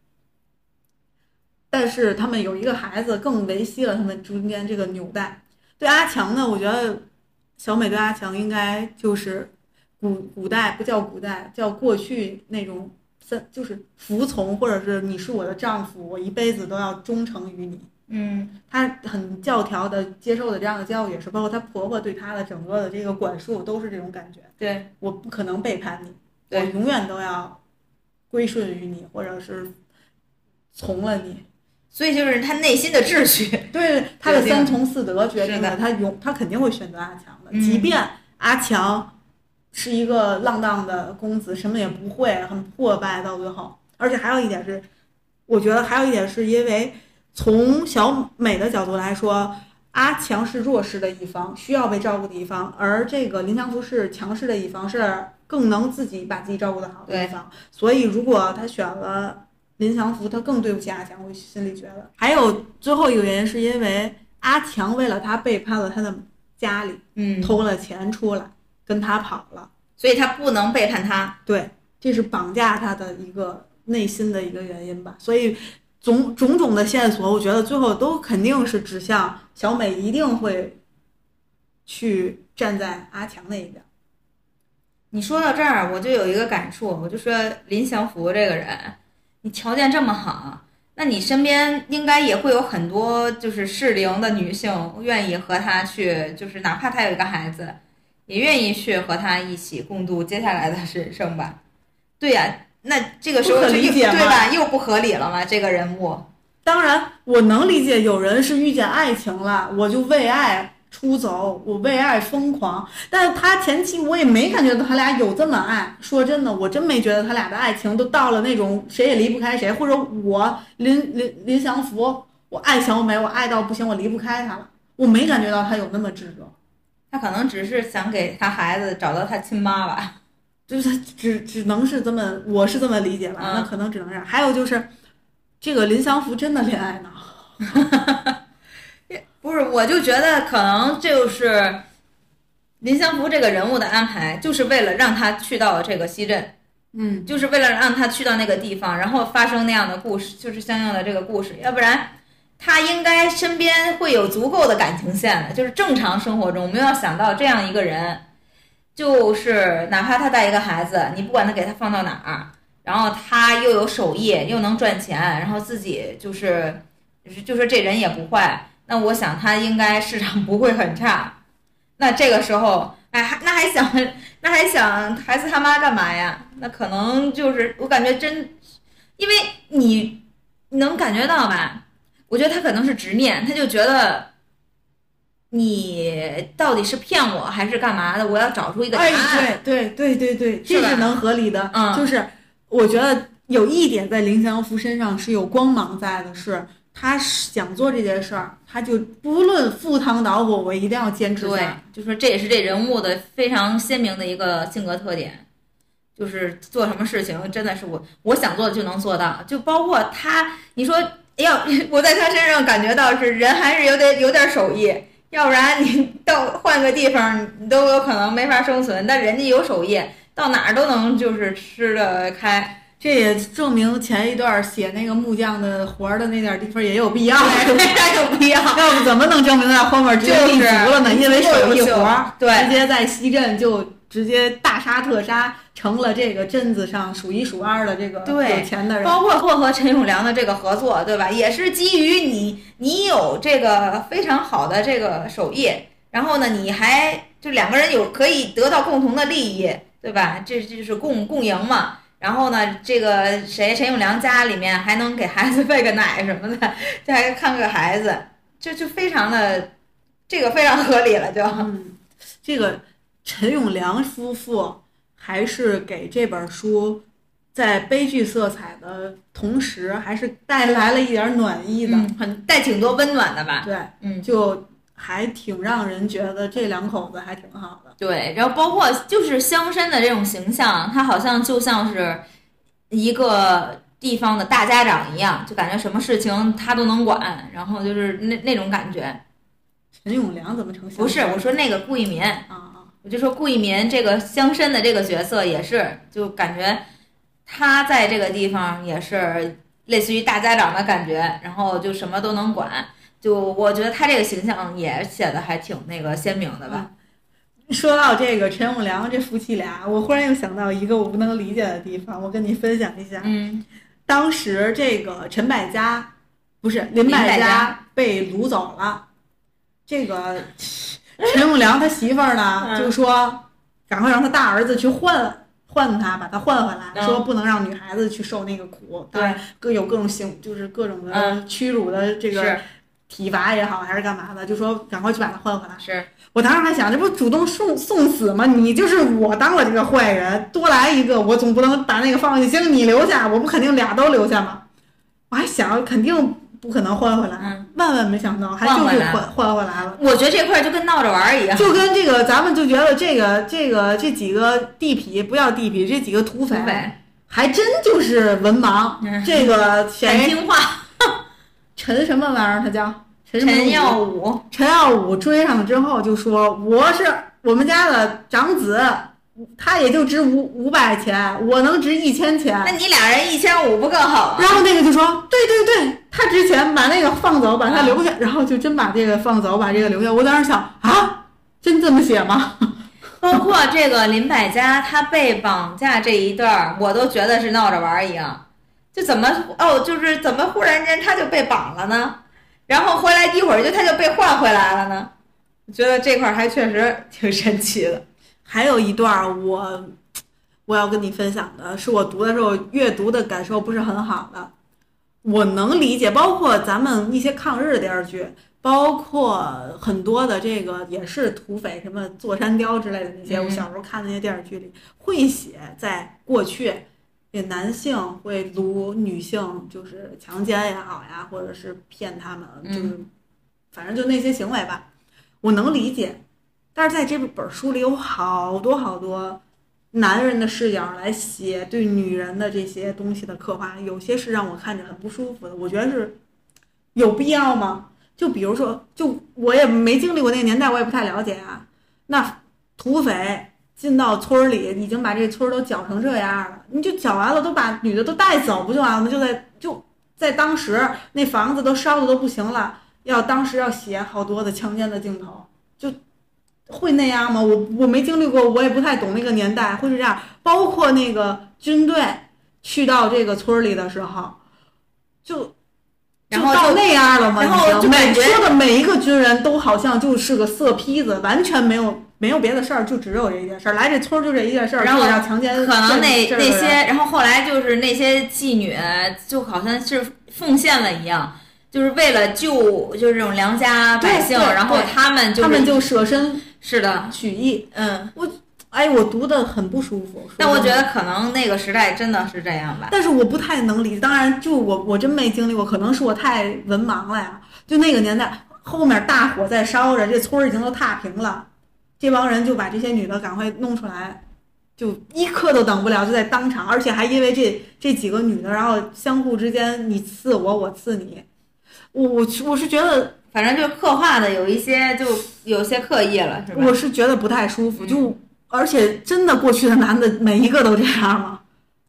但是他们有一个孩子，更维系了他们中间这个纽带。对阿强呢，我觉得小美对阿强应该就是古古代不叫古代，叫过去那种三就是服从，或者是你是我的丈夫，我一辈子都要忠诚于你。嗯她很教条的接受的这样的教育，也是包括她婆婆对她的整个的这个管束都是这种感觉。对，我不可能背叛你，我永远都要归顺于你，或者是从了你。所以就是他内心的秩序，对他的三从四德决定的了他永他肯定会选择阿强的，嗯即便阿强是一个浪荡的公子，什么也不会，很破败到最后。而且还有一点是，我觉得还有一点是因为从小美的角度来说，阿强是弱势的一方，需要被照顾的一方，而这个林祥福是强势的一方，是更能自己把自己照顾的好的一方。所以如果他选了。林祥福他更对不起阿强，我心里觉得。还有最后一个原因是因为阿强为了他背叛了他的家里，嗯，偷了钱出来跟他跑了，所以他不能背叛他，对，这是绑架他的一个内心的一个原因吧。所以种种种的线索，我觉得最后都肯定是指向小美一定会去站在阿强那一边。你说到这儿，我就有一个感触，我就说林祥福这个人，你条件这么好，那你身边应该也会有很多就是适龄的女性愿意和他去，就是哪怕他有一个孩子，也愿意去和他一起共度接下来的人生吧？[laughs] 对呀、那这个时候理解对吧？又不合理了吗？这个人物，当然，我能理解有人是遇见爱情了，我就为爱出走，我为爱疯狂。但是他前期我也没感觉到他俩有这么爱。说真的，我真没觉得他俩的爱情都到了那种谁也离不开谁，或者我林林林祥福，我爱小美，我爱到不行，我离不开她了。我没感觉到他有那么执着，他可能只是想给他孩子找到他亲妈吧。[laughs] 就是他只只能是这么，我是这么理解吧。嗯那可能只能这样。还有就是，这个林祥福真的恋爱脑。[laughs] 不是，我就觉得可能就是林祥福这个人物的安排，就是为了让他去到这个西镇，嗯，就是为了让他去到那个地方，然后发生那样的故事，就是相应的这个故事，要不然他应该身边会有足够的感情线的，就是正常生活中没有想到这样一个人，就是哪怕他带一个孩子，你不管他给他放到哪儿，然后他又有手艺，又能赚钱，然后自己就是就是就说这人也不坏，那我想他应该市场不会很差。[laughs] 那这个时候，哎，那还想那还想孩子他妈干嘛呀？那可能就是我感觉真，因为你能感觉到吧？我觉得他可能是执念，他就觉得你到底是骗我还是干嘛的？我要找出一个答哎，案。对对对对对，这是能合理的。嗯就是我觉得有一点在林祥福身上是有光芒在的，是他想做这件事儿，他就不论赴汤蹈火，我一定要坚持对。，就说这也是这人物的非常鲜明的一个性格特点，就是做什么事情真的是我我想做的就能做到，就包括他，你说要 [laughs] 我在他身上感觉到是人还是有点有点手艺，要不然你到换个地方你都有可能没法生存，但人家有手艺，到哪儿都能就是吃得开，这也证明前一段写那个木匠的活儿的那点地方也有必要，对非常有必要。要不怎么能证明在后面直接立足了呢？就是因为手艺活儿，对直接在西镇就直接大杀特杀，成了这个镇子上数一数二的这个对有钱的人。包括括和陈永良的这个合作，对吧？也是基于你你有这个非常好的这个手艺，然后呢，你还就两个人有可以得到共同的利益，对吧？这这就是共共赢嘛。然后呢，这个谁陈永良家里面还能给孩子喂个奶什么的，这还看个孩子，这就非常的这个非常合理了就，嗯，这个陈永良夫妇还是给这本书在悲剧色彩的同时，还是带来了一点暖意的。嗯，很带挺多温暖的吧？对，嗯。就还挺让人觉得这两口子还挺好的。对，然后包括就是香山的这种形象，他好像就像是一个地方的大家长一样，就感觉什么事情他都能管，然后就是那那种感觉。陈永良怎么成？不是，我说那个顾一民，啊啊，我就说顾一民这个乡绅的这个角色也是，就感觉他在这个地方也是类似于大家长的感觉，然后就什么都能管。就我觉得他这个形象也写的还挺那个鲜明的吧。说到这个陈永良这夫妻俩，我忽然又想到一个我不能理解的地方，我跟你分享一下。嗯当时这个陈百家不是林百家被掳走了，这个 [laughs] 陈永良他媳妇儿呢嗯就说赶快让他大儿子去换换他，把他换回来，嗯说不能让女孩子去受那个苦，对，各有各种刑，就是各种的嗯屈辱的这个体罚也好，还是干嘛的，就说赶快去把他换回来。是，我当时还想，这不主动送送死吗？你就是我当了这个坏人，多来一个，我总不能把那个放下。行，你留下，我不肯定俩都留下吗？我还想，肯定不可能换回来，嗯。万万没想到，还就是换换回来了。我觉得这块儿就跟闹着玩儿一样。就跟这个，咱们就觉得这个这个这几个地痞不要地痞，这几个土匪还真就是文盲。嗯。这个很谁听话，[laughs] 陈什么玩意儿？他叫？陈陈耀武，陈耀武追上了之后就说：“我是我们家的长子，他也就值五五百钱，我能值一千钱。那你俩人一千五不更好”吗？然后那个就说：“对对对，他值钱，把那个放走，把他留下。然后就真把这个放走，把这个留下。我当时想啊，真这么写吗？[laughs] 包括这个林百家他被绑架这一段儿，我都觉得是闹着玩儿一样。就怎么哦，就是怎么忽然间他就被绑了呢？然后回来一会儿就他就被换回来了呢？我觉得这块儿还确实挺神奇的。还有一段儿我我要跟你分享的是我读的时候阅读的感受不是很好的。我能理解，包括咱们一些抗日的电视剧，包括很多的这个也是土匪，什么坐山雕之类的那些，嗯我小时候看那些电视剧里会写，在过去，这男性会掳女性，就是强奸也好呀，或者是骗他们，就是反正就那些行为吧，我能理解。但是在这本书里有好多好多男人的视角来写对女人的这些东西的刻画，有些是让我看着很不舒服的。我觉得是有必要吗？就比如说，就我也没经历过那个年代，我也不太了解啊。那土匪进到村里，已经把这村都搅成这样了，你就搅完了，都把女的都带走不就完了？就在就在当时，那房子都烧的都不行了，要当时要写好多的强奸的镜头，就会那样吗？我我没经历过，我也不太懂那个年代会是这样。包括那个军队去到这个村里的时候，就然后就就到那样了吗？然后就说的每一个军人都好像就是个色坯子，完全没有没有别的事儿，就只有这一件事儿。来这村儿就这一件事儿，然后就是要强奸可能那那些，然后后来就是那些妓女，就好像是奉献了一样，就是为了救就是这种良家百姓，然后他们就是他们就舍身是的，取义。嗯。我哎，我读的很不舒服。但我觉得可能那个时代真的是这样吧。但是我不太能理解。当然，就我我真没经历过，可能是我太文盲了呀。就那个年代，后面大火在烧着，这村儿已经都踏平了，这帮人就把这些女的赶快弄出来，就一刻都等不了，就在当场，而且还因为这这几个女的，然后相互之间你刺我，我刺你。我我我是觉得反正就刻画的有一些就有些刻意了，是吧？我是觉得不太舒服，嗯就而且真的过去的男的每一个都这样吗？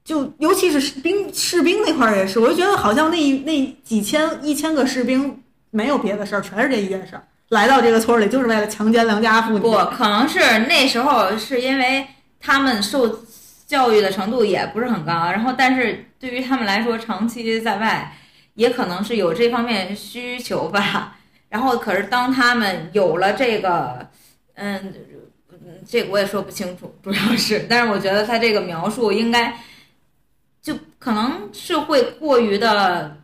就尤其是士兵士兵那块儿也是，我就觉得好像那一那几千一千个士兵没有别的事儿，全是这一件事儿，来到这个村儿里就是为了强奸良家妇女。不，可能是那时候是因为他们受教育的程度也不是很高，然后但是对于他们来说，长期在外，也可能是有这方面需求吧。[laughs] 然后可是当他们有了这个，嗯。嗯，这个我也说不清楚，[laughs] 主要是，但是我觉得他这个描述应该，就可能是会过于的，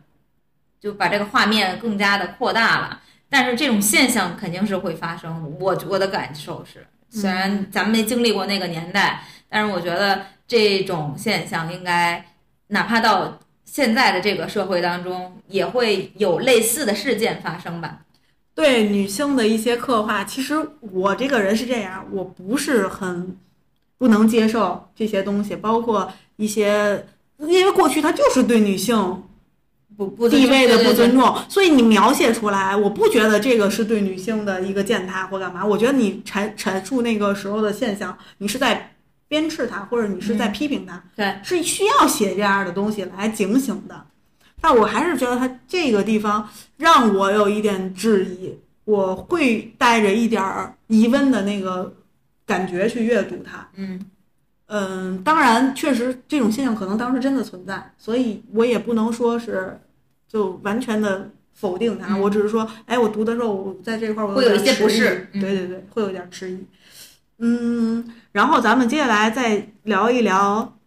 就把这个画面更加的扩大了。但是这种现象肯定是会发生，我我的感受是，虽然咱们没经历过那个年代，但是我觉得这种现象应该，哪怕到现在的这个社会当中，也会有类似的事件发生吧。对女性的一些刻画，其实我这个人是这样，我不是很不能接受这些东西，包括一些，因为过去他就是对女性不不地位的不尊重，重，所以你描写出来，我不觉得这个是对女性的一个践踏或干嘛，我觉得你阐阐述那个时候的现象，你是在鞭笞他，或者你是在批评他，对，是需要写这样的东西来警醒的。但我还是觉得他这个地方让我有一点质疑，我会带着一点儿疑问的那个感觉去阅读它。嗯嗯，当然，确实这种现象可能当时真的存在，所以我也不能说是就完全的否定它。嗯我只是说，哎，我读的时候，我在这块儿我会有一些不适嗯对对对，会有一点迟疑。嗯，然后咱们接下来再聊一聊，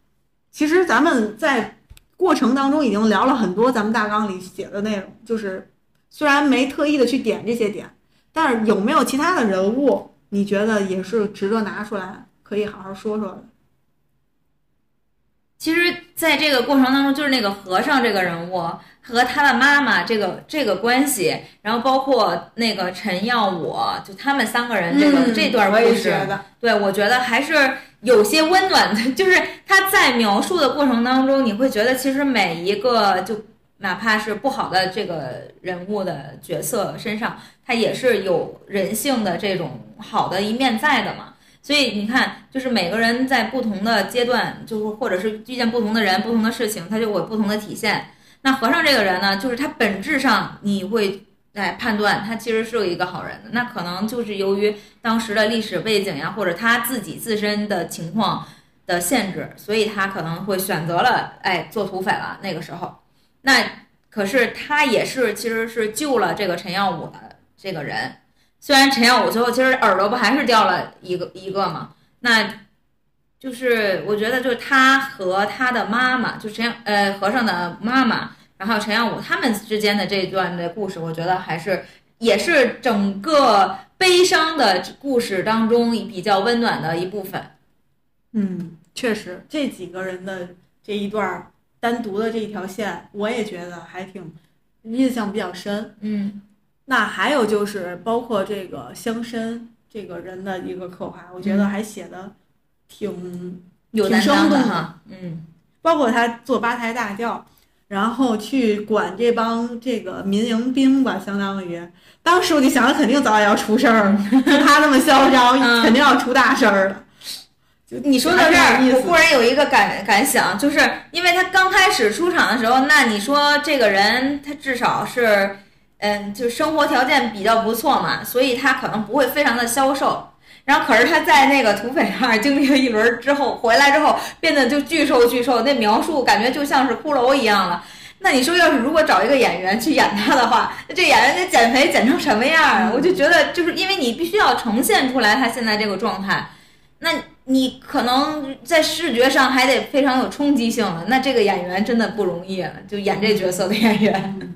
其实咱们在过程当中已经聊了很多咱们大纲里写的内容，就是虽然没特意的去点这些点，但是有没有其他的人物，你觉得也是值得拿出来可以好好说说的？其实，在这个过程当中，就是那个和尚这个人物和他的妈妈这个这个关系，然后包括那个陈耀武，就他们三个人这个、嗯这段故事，对我觉得还是有些温暖的。[laughs] 就是他在描述的过程当中，你会觉得其实每一个就哪怕是不好的这个人物的角色身上，他也是有人性的这种好的一面在的嘛。所以你看，就是每个人在不同的阶段，就是或者是遇见不同的人、不同的事情，他就会有不同的体现。那和尚这个人呢，就是他本质上你会来判断他其实是有一个好人的，那可能就是由于当时的历史背景呀，或者他自己自身的情况的限制，所以他可能会选择了哎做土匪了。那个时候，那可是他也是其实是救了这个陈耀武的这个人。虽然陈耀武最后其实耳朵不还是掉了一个一个嘛，那就是我觉得就是他和他的妈妈，就陈耀呃和尚的妈妈，然后陈耀武他们之间的这一段的故事，我觉得还是也是整个悲伤的故事当中比较温暖的一部分。嗯，确实这几个人的这一段儿单独的这一条线，我也觉得还挺印象比较深。嗯那还有就是包括这个乡绅这个人的一个刻画，我觉得还写的挺，有担当的哈，嗯。包括他坐八抬大轿，然后去管这帮这个民营兵吧，相当于当时我就想，他肯定早晚要出事儿，[laughs] 就他那么嚣张，嗯肯定要出大事儿了。就你说到这儿，我忽然有一个感感想，就是因为他刚开始出场的时候，那你说这个人他至少是，嗯，就生活条件比较不错嘛，所以他可能不会非常的消瘦。然后可是他在那个土匪那经历了一轮之后，回来之后变得就巨瘦巨瘦，那描述感觉就像是骷髅一样了。那你说，要是如果找一个演员去演他的话，那这演员得减肥减成什么样啊？我就觉得，就是因为你必须要呈现出来他现在这个状态，那你可能在视觉上还得非常有冲击性了。那这个演员真的不容易，就演这角色的演员。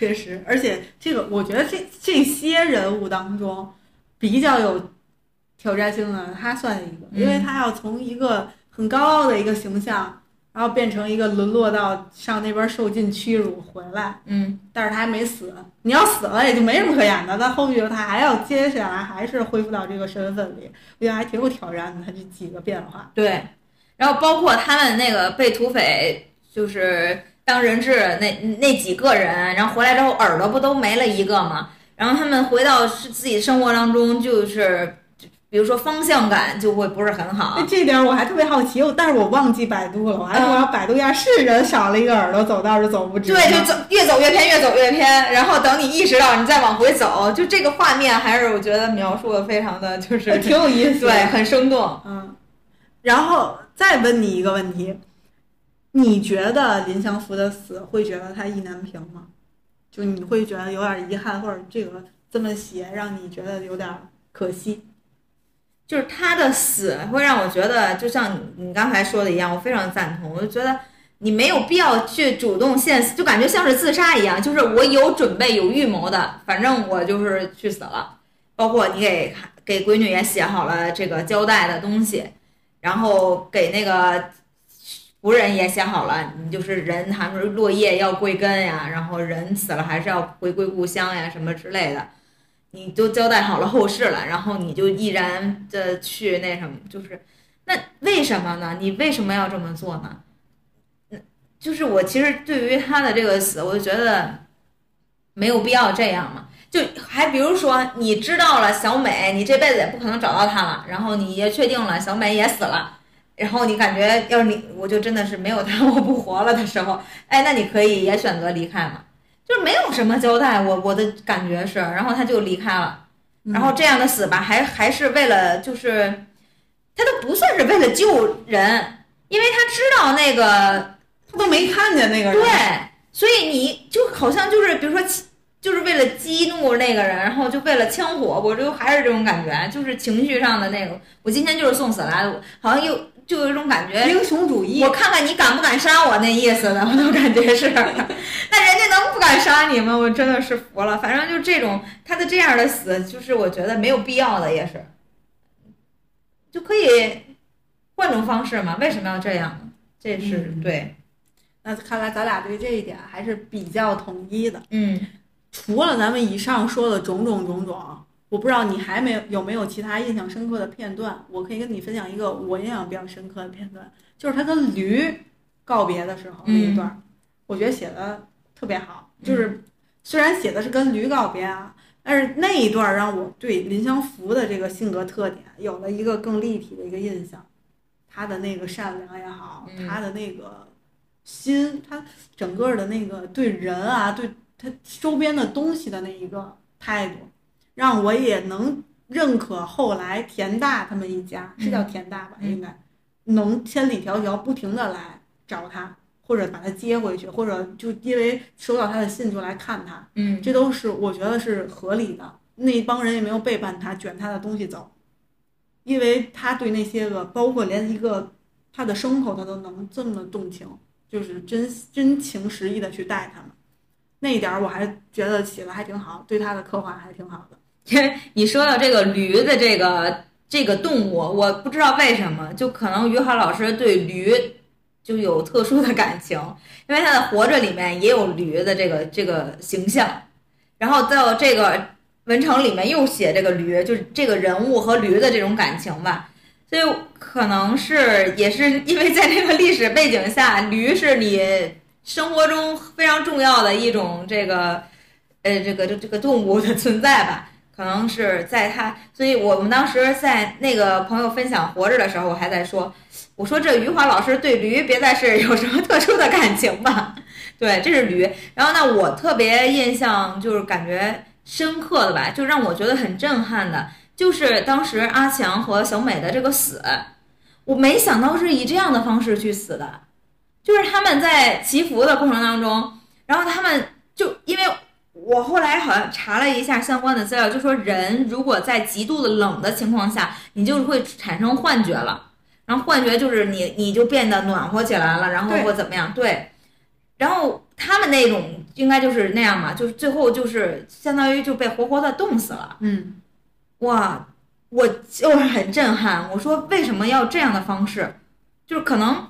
确实，而且这个我觉得这这些人物当中比较有挑战性的，他算一个，因为他要从一个很高傲的一个形象。然后变成一个沦落到上那边受尽屈辱回来，嗯，但是他还没死。你要死了也就没什么可演的。但后续他还要接下来还是恢复到这个身份里，我觉得还挺有挑战的。他这几个变化，对。然后包括他们那个被土匪就是当人质那那几个人，然后回来之后耳朵不都没了一个吗？然后他们回到是自己生活当中就是。比如说方向感就会不是很好，这点我还特别好奇，但是我忘记百度了，我还说要百度一下，是人少了一个耳朵，走道就走不直。对，就走越走越偏，越走越偏，然后等你意识到，你再往回走，就这个画面还是我觉得描述的非常的就是挺有意思，对，很生动。嗯，然后再问你一个问题，你觉得林祥福的死会觉得他意难平吗？就你会觉得有点遗憾，或者这个这么写让你觉得有点可惜？就是他的死会让我觉得，就像你刚才说的一样，我非常赞同。我就觉得你没有必要去主动献，就感觉像是自杀一样。就是我有准备、有预谋的，反正我就是去死了。包括你给给闺女也写好了这个交代的东西，然后给那个仆人也写好了，你就是人，他们落叶要归根呀，然后人死了还是要回归故乡呀，什么之类的。你都交代好了后事了，然后你就毅然的去那什么，就是那为什么呢？你为什么要这么做呢？就是我其实对于他的这个死，我就觉得没有必要这样嘛。就还比如说，你知道了小美，你这辈子也不可能找到她了，然后你也确定了小美也死了，然后你感觉要是你，我就真的是没有他 [laughs] 我不活了的时候，哎，那你可以也选择离开嘛。就是没有什么交代，我我的感觉是，然后他就离开了，然后这样的死吧，还还是为了就是，他都不算是为了救人，因为他知道那个他都没看见那个人，对，所以你就好像就是比如说，就是为了激怒那个人，然后就为了枪火，我就还是这种感觉，就是情绪上的那个，我今天就是送死来的，好像又。就有一种感觉，英雄主义。我看看你敢不敢杀我那意思的，我都感觉是。[laughs] 那人家能不敢杀你吗？我真的是服了。反正就这种他的这样的死，就是我觉得没有必要的，也是。就可以换种方式嘛？为什么要这样呢？这是对。那看来咱俩对这一点还是比较统一的。嗯。除了咱们以上说的种种种种。我不知道你还没有有没有其他印象深刻的片段，我可以跟你分享一个我印象比较深刻的片段，就是他跟驴告别的时候那一段，我觉得写的特别好。就是虽然写的是跟驴告别啊，但是那一段让我对林祥福的这个性格特点有了一个更立体的一个印象。他的那个善良也好，他的那个心，他整个的那个对人啊，对他周边的东西的那一个态度。让我也能认可后来田大他们一家是叫田大吧，应该能千里迢迢不停的来找他，或者把他接回去，或者就因为收到他的信就来看他，嗯，这都是我觉得是合理的。那帮人也没有背叛他，卷他的东西走，因为他对那些个，包括连一个他的牲口，他都能这么动情，就是真真情实意的去待他们，那一点我还觉得写的还挺好，对他的刻画还挺好的。因 [laughs] 为你说到这个驴的这个这个动物，我不知道为什么，就可能于海老师对驴就有特殊的感情，因为他的《活着》里面也有驴的这个这个形象，然后到这个《文成》里面又写这个驴，就是这个人物和驴的这种感情吧，所以可能是也是因为在那个历史背景下，驴是你生活中非常重要的一种这个呃这个这这个动物的存在吧。可能是在他，所以我们当时在那个朋友分享活着的时候，我还在说，我说这余华老师对驴别再是有什么特殊的感情吧？[laughs] 对，这是驴。然后呢，我特别印象就是感觉深刻的吧，就让我觉得很震撼的，就是当时阿强和小美的这个死，我没想到是以这样的方式去死的，就是他们在祈福的过程当中，然后他们就因为我后来好像查了一下相关的资料，就说人如果在极度的冷的情况下，你就会产生幻觉了。然后幻觉就是你你就变得暖和起来了，然后或怎么样，对。然后他们那种应该就是那样嘛，就是最后就是相当于就被活活的冻死了。嗯，哇，我就是很震撼。我说为什么要这样的方式？就是可能，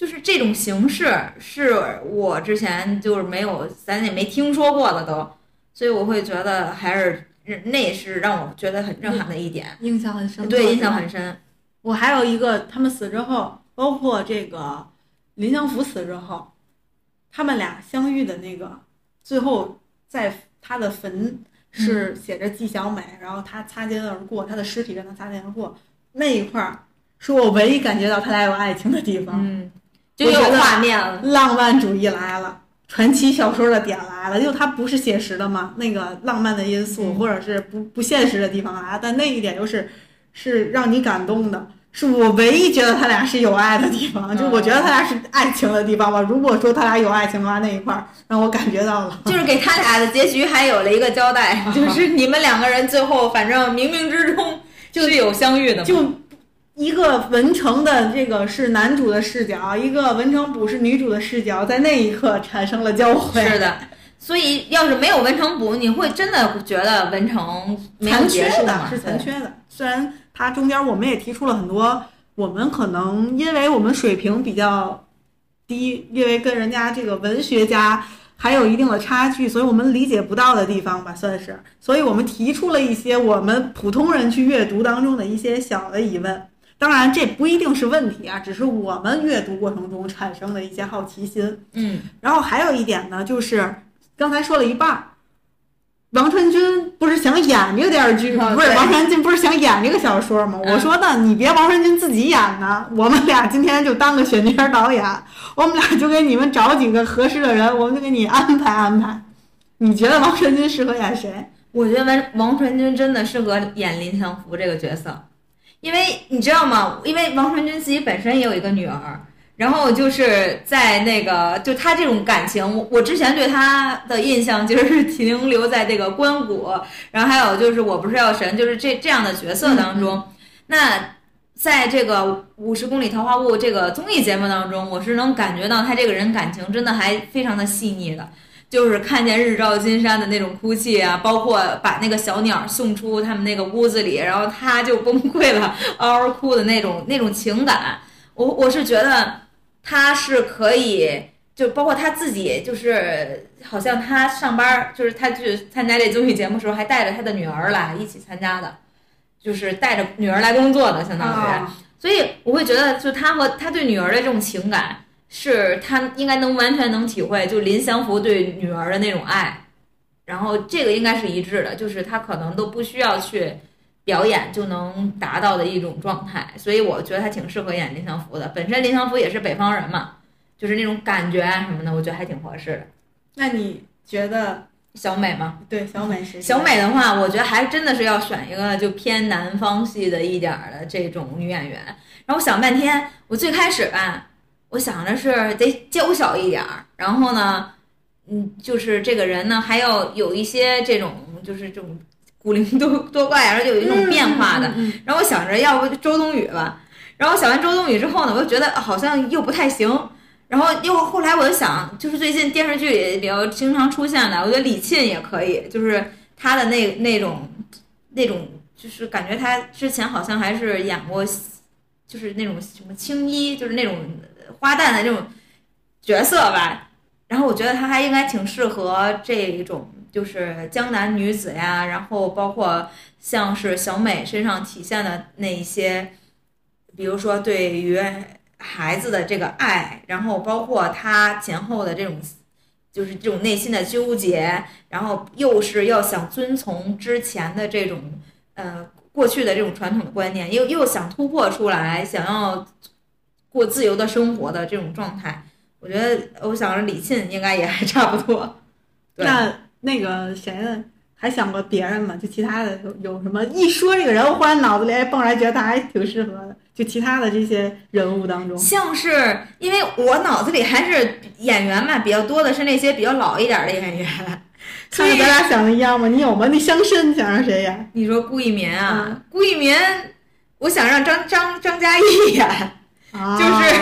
就是这种形式是我之前就是没有，咱也没听说过的都，所以我会觉得还是那是让我觉得很震撼的一点，印象很深。对，印象很深。我还有一个，他们死之后，包括这个林祥福死之后，他们俩相遇的那个，最后在他的坟是写着纪小美，然后他擦肩而过，他的尸体跟他擦肩而过那一块儿，是我唯一感觉到他俩有爱情的地方。嗯，就有画面了。浪漫主义来了，传奇小说的点来了，就它不是写实的嘛，那个浪漫的因素嗯或者是不不现实的地方来了，但那一点就是是让你感动的，是我唯一觉得他俩是有爱的地方，就我觉得他俩是爱情的地方吧。如果说他俩有爱情的话，那一块儿让我感觉到了。就是给他俩的结局还有了一个交代，[laughs] 就是你们两个人最后反正冥冥之中就是有相遇的嘛。就一个文成的这个是男主的视角，一个文成补是女主的视角，在那一刻产生了交汇。是的，所以要是没有文成补，你会真的觉得文成残缺的？是残缺的。虽然它中间我们也提出了很多，我们可能因为我们水平比较低，因为跟人家这个文学家还有一定的差距，所以我们理解不到的地方吧，算是。所以我们提出了一些我们普通人去阅读当中的一些小的疑问。当然，这不一定是问题啊，只是我们阅读过程中产生的一些好奇心。嗯，然后还有一点呢，就是刚才说了一半儿，王传君不是想演这个电视剧吗？不是王传君不是想演这个小说吗？嗯我说那，你别王传君自己演呢，我们俩今天就当个选角导演，我们俩就给你们找几个合适的人，我们就给你安排安排。你觉得王传君适合演谁？我觉得王王传君真的适合演林祥福这个角色，因为你知道吗？因为王传君自己本身也有一个女儿，然后就是在那个就他这种感情，我我之前对他的印象就是停留在这个关谷，然后还有就是我不是药神，就是这这样的角色当中。那在这个《五十公里桃花坞》这个综艺节目当中，我是能感觉到他这个人感情真的还非常的细腻的。就是看见日照金山的那种哭泣啊，包括把那个小鸟送出他们那个屋子里，然后他就崩溃了，嗷嗷哭的那种那种情感，我我是觉得他是可以，就包括他自己，就是好像他上班儿，就是他去参加这综艺节目的时候，还带着他的女儿来一起参加的，就是带着女儿来工作的，相当于。啊所以我会觉得，就他和他对女儿的这种情感，是他应该能完全能体会，就林祥福对女儿的那种爱，然后这个应该是一致的，就是他可能都不需要去表演就能达到的一种状态，所以我觉得他挺适合演林祥福的。本身林祥福也是北方人嘛，就是那种感觉啊什么的，我觉得还挺合适的。那你觉得小美吗？对小美是小美的话，我觉得还真的是要选一个就偏南方系的一点儿的这种女演员。然后我想半天，我最开始吧，我想着是得娇小一点儿，然后呢，嗯，就是这个人呢还要有一些这种就是这种古灵多多怪，然后就有一种变化的。然后我想着要不就周冬雨吧，然后想完周冬雨之后呢，我就觉得啊好像又不太行。然后又后来我就想，就是最近电视剧里比较经常出现的，我觉得李沁也可以，就是她的那那种那种，就是感觉她之前好像还是演过，就是那种什么青衣，就是那种花旦的这种角色吧。然后我觉得她还应该挺适合这种，就是江南女子呀，然后包括像是小美身上体现的那一些，比如说对于孩子的这个爱，然后包括她前后的这种，就是这种内心的纠结，然后又是要想遵从之前的这种呃过去的这种传统的观念，又又想突破出来，想要过自由的生活的这种状态。我觉得，我想着李沁应该也还差不多。对那那个谁呢？还想过别人吗？就其他的有有什么？一说这个人，我忽然脑子里还蹦出来，觉得他还挺适合的。就其他的这些人物当中，像是因为我脑子里还是演员嘛，比较多的是那些比较老一点的演员。所以咱俩想的一样吗？你有吗？那乡绅想让谁演？你说顾一民啊？嗯顾一民，我想让张张张嘉译演，就是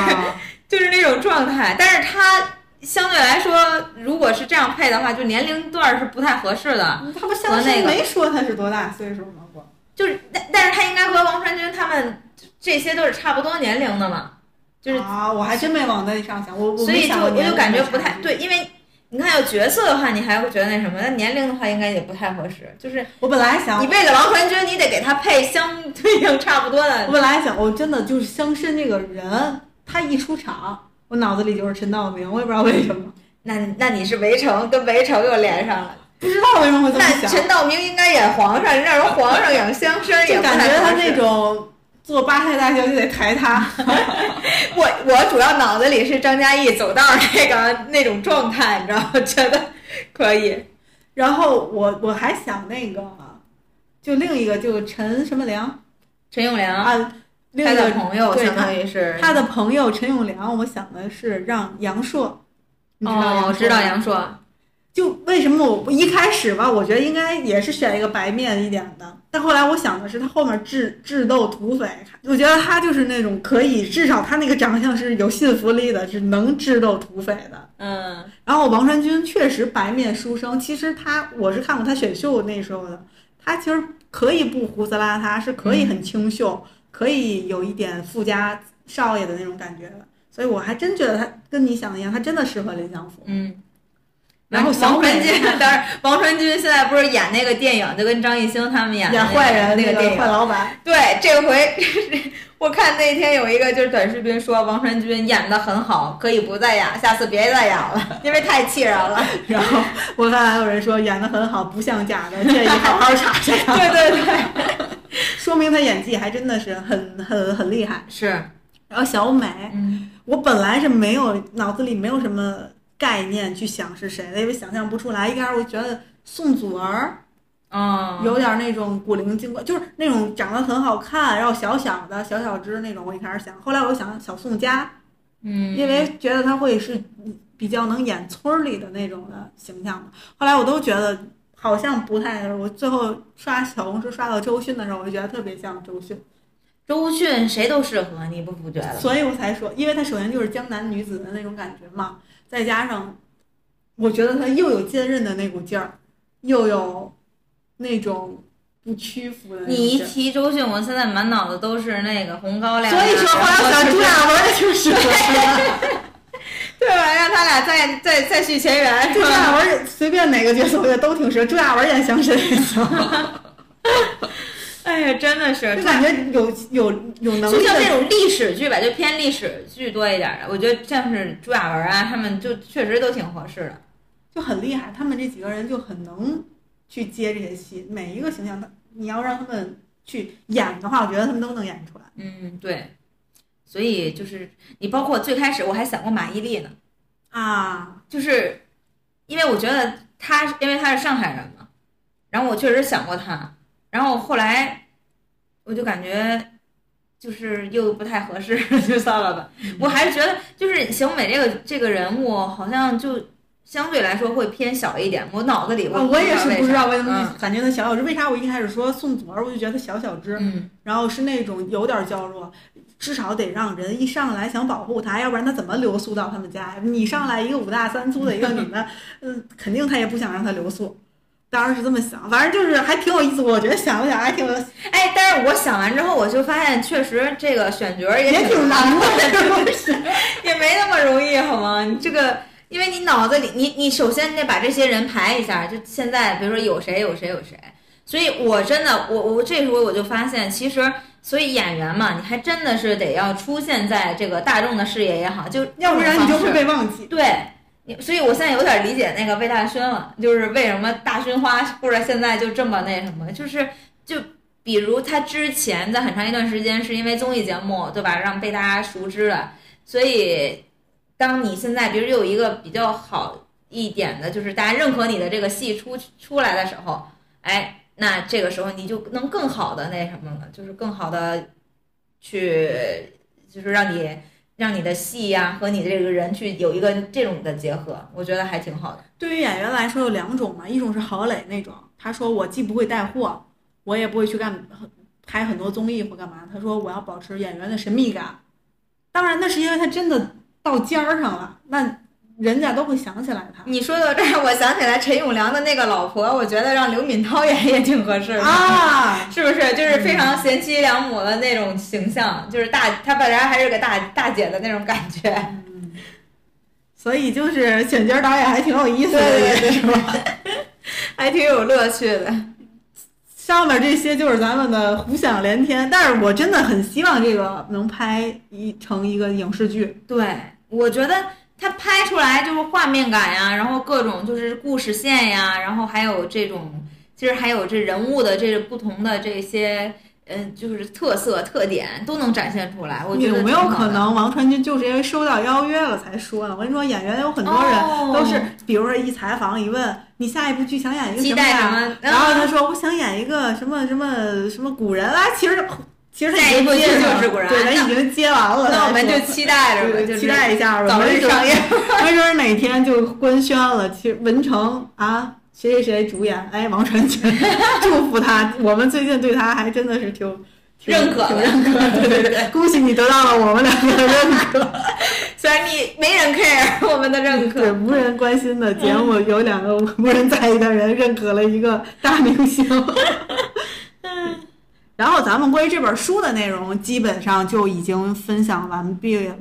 [laughs] 就是那种状态。但是他相对来说，如果是这样配的话，就年龄段儿是不太合适的。他不相信没说他是多大岁数吗？不，就是但但是他应该和王传君他们这些都是差不多年龄的嘛。就是啊，我还真没往那上想，我所以就我就感觉不太对，因为你看有角色的话，你还会觉得那什么，那年龄的话应该也不太合适。就是我本来想，你为了王传君，你得给他配相对应差不多的。我本来想，我真的就是乡绅这个人，他一出场，我脑子里就是陈道明，我也不知道为什么。那那你是围城，跟围城又连上了。不知道为什么会这么那。陈道明应该演皇上，让人皇上演乡绅也就感觉他那。种做八抬大轿就得抬他。[laughs] 我我主要脑子里是张嘉译走道儿那个那种状态，你知道吗？觉得可以。然后我我还想那个，就另一个就陈什么良陈永良，啊，另他一个的朋友相当于是他的朋友陈永良，我想的是让杨烁，你知道哦，杨烁我知道杨烁。就为什么我一开始吧，我觉得应该也是选一个白面一点的，但后来我想的是他后面智智斗土匪，我觉得他就是那种可以，至少他那个长相是有信服力的，是能智斗土匪的。嗯，然后王传君确实白面书生，其实他我是看过他选秀那时候的，他其实可以不胡子邋遢，是可以很清秀，可以有一点富家少爷的那种感觉的。所以我还真觉得他跟你想的一样，他真的适合林祥福。嗯。然后王传君，[laughs] 当然，王传君现在不是演那个电影，就跟张艺兴他们演演坏人那个电影坏。老板，对，这回 [laughs] 我看那天有一个就是短视频说王传君演的很好，可以不再演，下次别再演了，因为太气人了。[laughs] 然后我看还有人说演的很好，不像假的，建议好好查查。对对对，说明他演技还真的是很很很厉害。是，然后小美，嗯我本来是没有脑子里没有什么概念去想是谁的，因为想象不出来。一开始我觉得宋祖儿啊，有点那种古灵精怪，就是那种长得很好看，然后小小的小小只那种。我一开始想，后来我又想小宋佳，嗯，因为觉得他会是比较能演村儿里的那种的形象嘛。后来我都觉得好像不太，我最后刷小红书刷到周迅的时候，我就觉得特别像周迅，周迅谁都适合，你不不觉得？所以我才说，因为她首先就是江南女子的那种感觉嘛，再加上我觉得他又有坚韧的那股劲儿，又有那种不屈服的你一提周迅，我现在满脑子都是那个红高粱。所以说后来我想朱亚文也挺适合的。[laughs] 对吧？让他俩再再再续前缘，朱亚文随便哪个角色我觉得都挺适合，朱亚文演乡绅也行，[laughs] 哎呀，真的是，就感觉有有有能就力就。像那种历史剧吧，就偏历史剧多一点的。我觉得像是朱亚文啊，他们就确实都挺合适的。就很厉害，他们这几个人就很能去接这些戏，每一个形象，他你要让他们去演的话，我觉得他们都能演出来。嗯，对。所以就是你，包括最开始我还想过马伊琍呢，啊，就是因为我觉得她，因为她是上海人嘛，然后我确实想过她，然后后来我就感觉就是又不太合适，[laughs] 就算了吧。我还是觉得就是邢美这个这个人物好像就相对来说会偏小一点，我脑子里啊我也是不知道为什么嗯感觉他小小只，为啥我一开始说宋祖儿，我就觉得他小小只，嗯，然后是那种有点娇弱，至少得让人一上来想保护她，要不然他怎么留宿到他们家呀？你上来一个五大三粗的一个女的，[laughs] 嗯，肯定他也不想让她留宿。当然是这么想，反正就是还挺有意思。我觉得想了想还挺有哎，但是我想完之后，我就发现确实这个选角儿也也挺难的，[laughs] 是也没那么容易，好吗？你这个，因为你脑子里，你你首先你得把这些人排一下，就现在比如说有谁有谁有谁，所以我真的，我我这时候我就发现，其实所以演员嘛，你还真的是得要出现在这个大众的视野也好，就要不然你就会被被忘记。对。所以，我现在有点理解那个魏大勋了，就是为什么大勋花或者现在就这么那什么，就是就比如他之前在很长一段时间是因为综艺节目，对吧，让被大家熟知了，所以当你现在比如有一个比较好一点的，就是大家认可你的这个戏出出来的时候，哎，那这个时候你就能更好的那什么了，就是更好的去，就是让你让你的戏呀、和你这个人去有一个这种的结合，我觉得还挺好的。对于演员来说有两种嘛，一种是郝磊那种，他说我既不会带货，我也不会去干拍很多综艺或干嘛，他说我要保持演员的神秘感。当然，那是因为他真的到尖儿上了，那人家都会想起来他。你说到这儿，我想起来陈永良的那个老婆，我觉得让刘敏涛演也挺合适的。啊，[laughs] 是不是就是非常贤妻良母的那种形象？就是大，她本来还是个大大姐的那种感觉。所以就是选角导演还挺有意思的，对对对是吧？还挺有乐趣的。上面这些就是咱们的胡想连天，但是我真的很希望这个能拍一成一个影视剧。对，我觉得他拍出来就是画面感呀，然后各种就是故事线呀，然后还有这种，其实还有这人物的这不同的这些，嗯，就是特色特点都能展现出来。我觉得有没有？可能王传君就是因为收到邀约了才说呢？我跟你说，演员有很多人哦都是，比如说一采访一问你下一部剧想演一个期待呀？什么？然后他嗯说我想演一个什么什么什么古人啊，其实其实他已经接上就是古人对，他已经接完了。那我们就期待着期待一下吧，早日没准上映。没准儿哪天就官宣了。其实文成啊，谁谁谁主演，哎，王传君，祝福他。我们最近对他还真的是挺挺认可挺认可。对对对，恭喜你得到了我们两个的认可。[laughs] 虽然你没人 care 我们的认可对，可，无人关心的节目，有两个无人在意的人认可了一个大明星。[laughs] 然后咱们关于这本书的内容基本上就已经分享完毕了，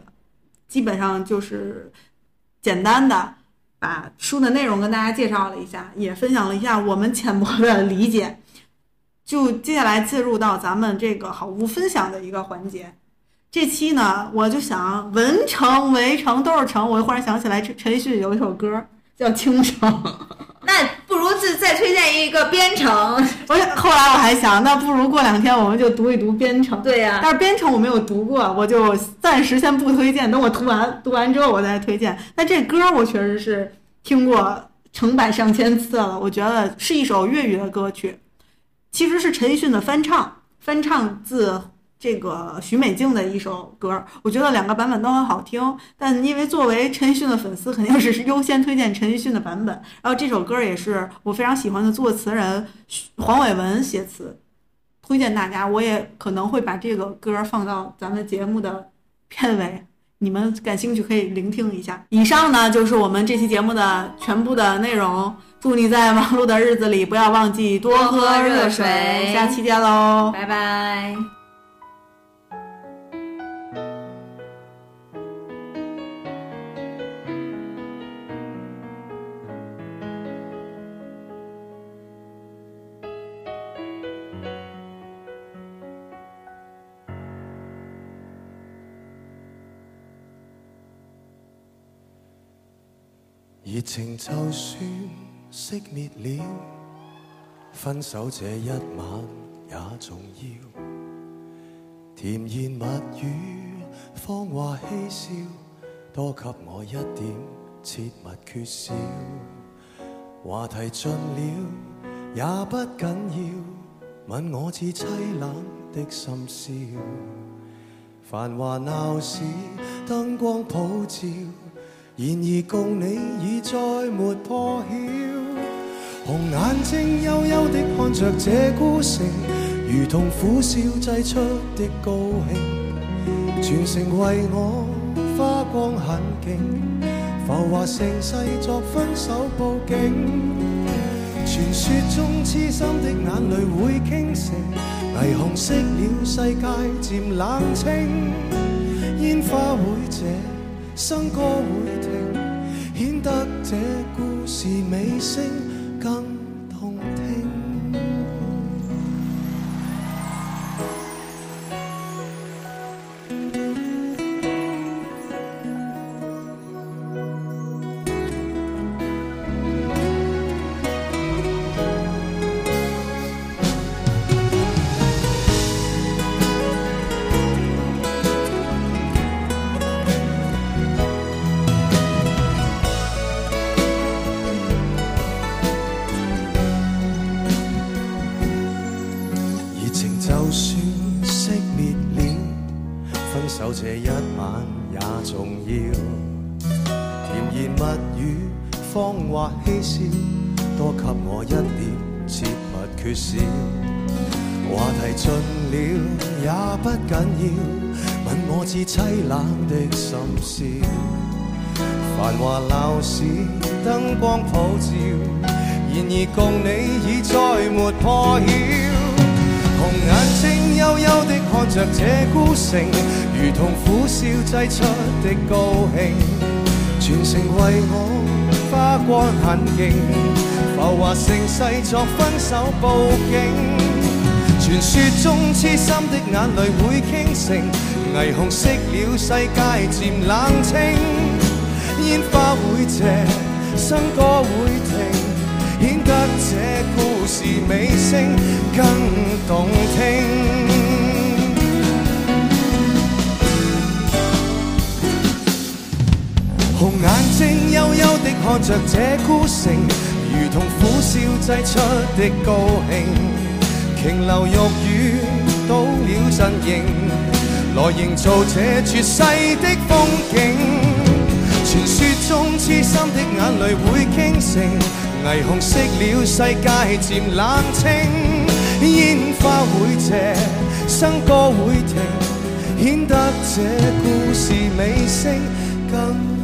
基本上就是简单的把书的内容跟大家介绍了一下，也分享了一下我们浅薄的理解。就接下来进入到咱们这个好物分享的一个环节。这期呢，我就想文城、围城都是城，我又忽然想起来陈陈奕迅有一首歌 [laughs] 叫《倾城》。那不如再再推荐一个编程。[laughs] 我后来我还想，那不如过两天我们就读一读《编程》。对呀、但是《编程》我没有读过，我就暂时先不推荐，等我读完读完之后我再推荐。那这歌我确实是听过成百上千次了，我觉得是一首粤语的歌曲，其实是陈奕迅的翻唱，翻唱自这个许美静的一首歌，我觉得两个版本都很好听。但因为作为陈奕迅的粉丝，肯定是优先推荐陈奕迅的版本。然后这首歌也是我非常喜欢的作词人黄伟文写词，推荐大家。我也可能会把这个歌放到咱们节目的片尾，你们感兴趣可以聆听一下。以上呢就是我们这期节目的全部的内容。祝你在忙碌的日子里不要忘记多喝热水。下期见喽！拜拜。熱情就算熄滅了，分手這一晚也重要。甜言蜜語，謊話嬉笑，多給我一點切勿缺少。話題盡了也不緊要，吻我似凄冷的深宵。繁華鬧市，燈光普照。然而共你已再没破晓，红眼睛幽幽的看着这孤城，如同苦笑挤出的高兴，全城为我花光很劲，浮华盛世作分手報警。传说中痴心的眼泪会倾城，霓虹熄了世界渐冷清，烟花会谢。笙歌会停，显得这故事尾声更少。話題盡了也不緊要，吻我至凄冷的心事。繁華鬧市，燈光普照，然而共你已再沒破曉。紅眼睛幽幽的看着這孤城，如同苦笑擠出的高興，全城为我花光狠勁，浮華盛世作分手布景。傳說中痴心的眼淚會傾城，霓虹熄了世界漸冷清。煙花會謝，笙歌會停，顯得這故事尾聲更動聽。紅眼睛幽幽地看着這孤城，如同苦笑擠出的高興，瓊樓玉宇倒了陣營，來營造這絕世的風景。傳說中痴心的眼淚會傾城，霓虹熄了世界漸冷清，煙花會謝，笙歌會停，顯得這故事尾聲更。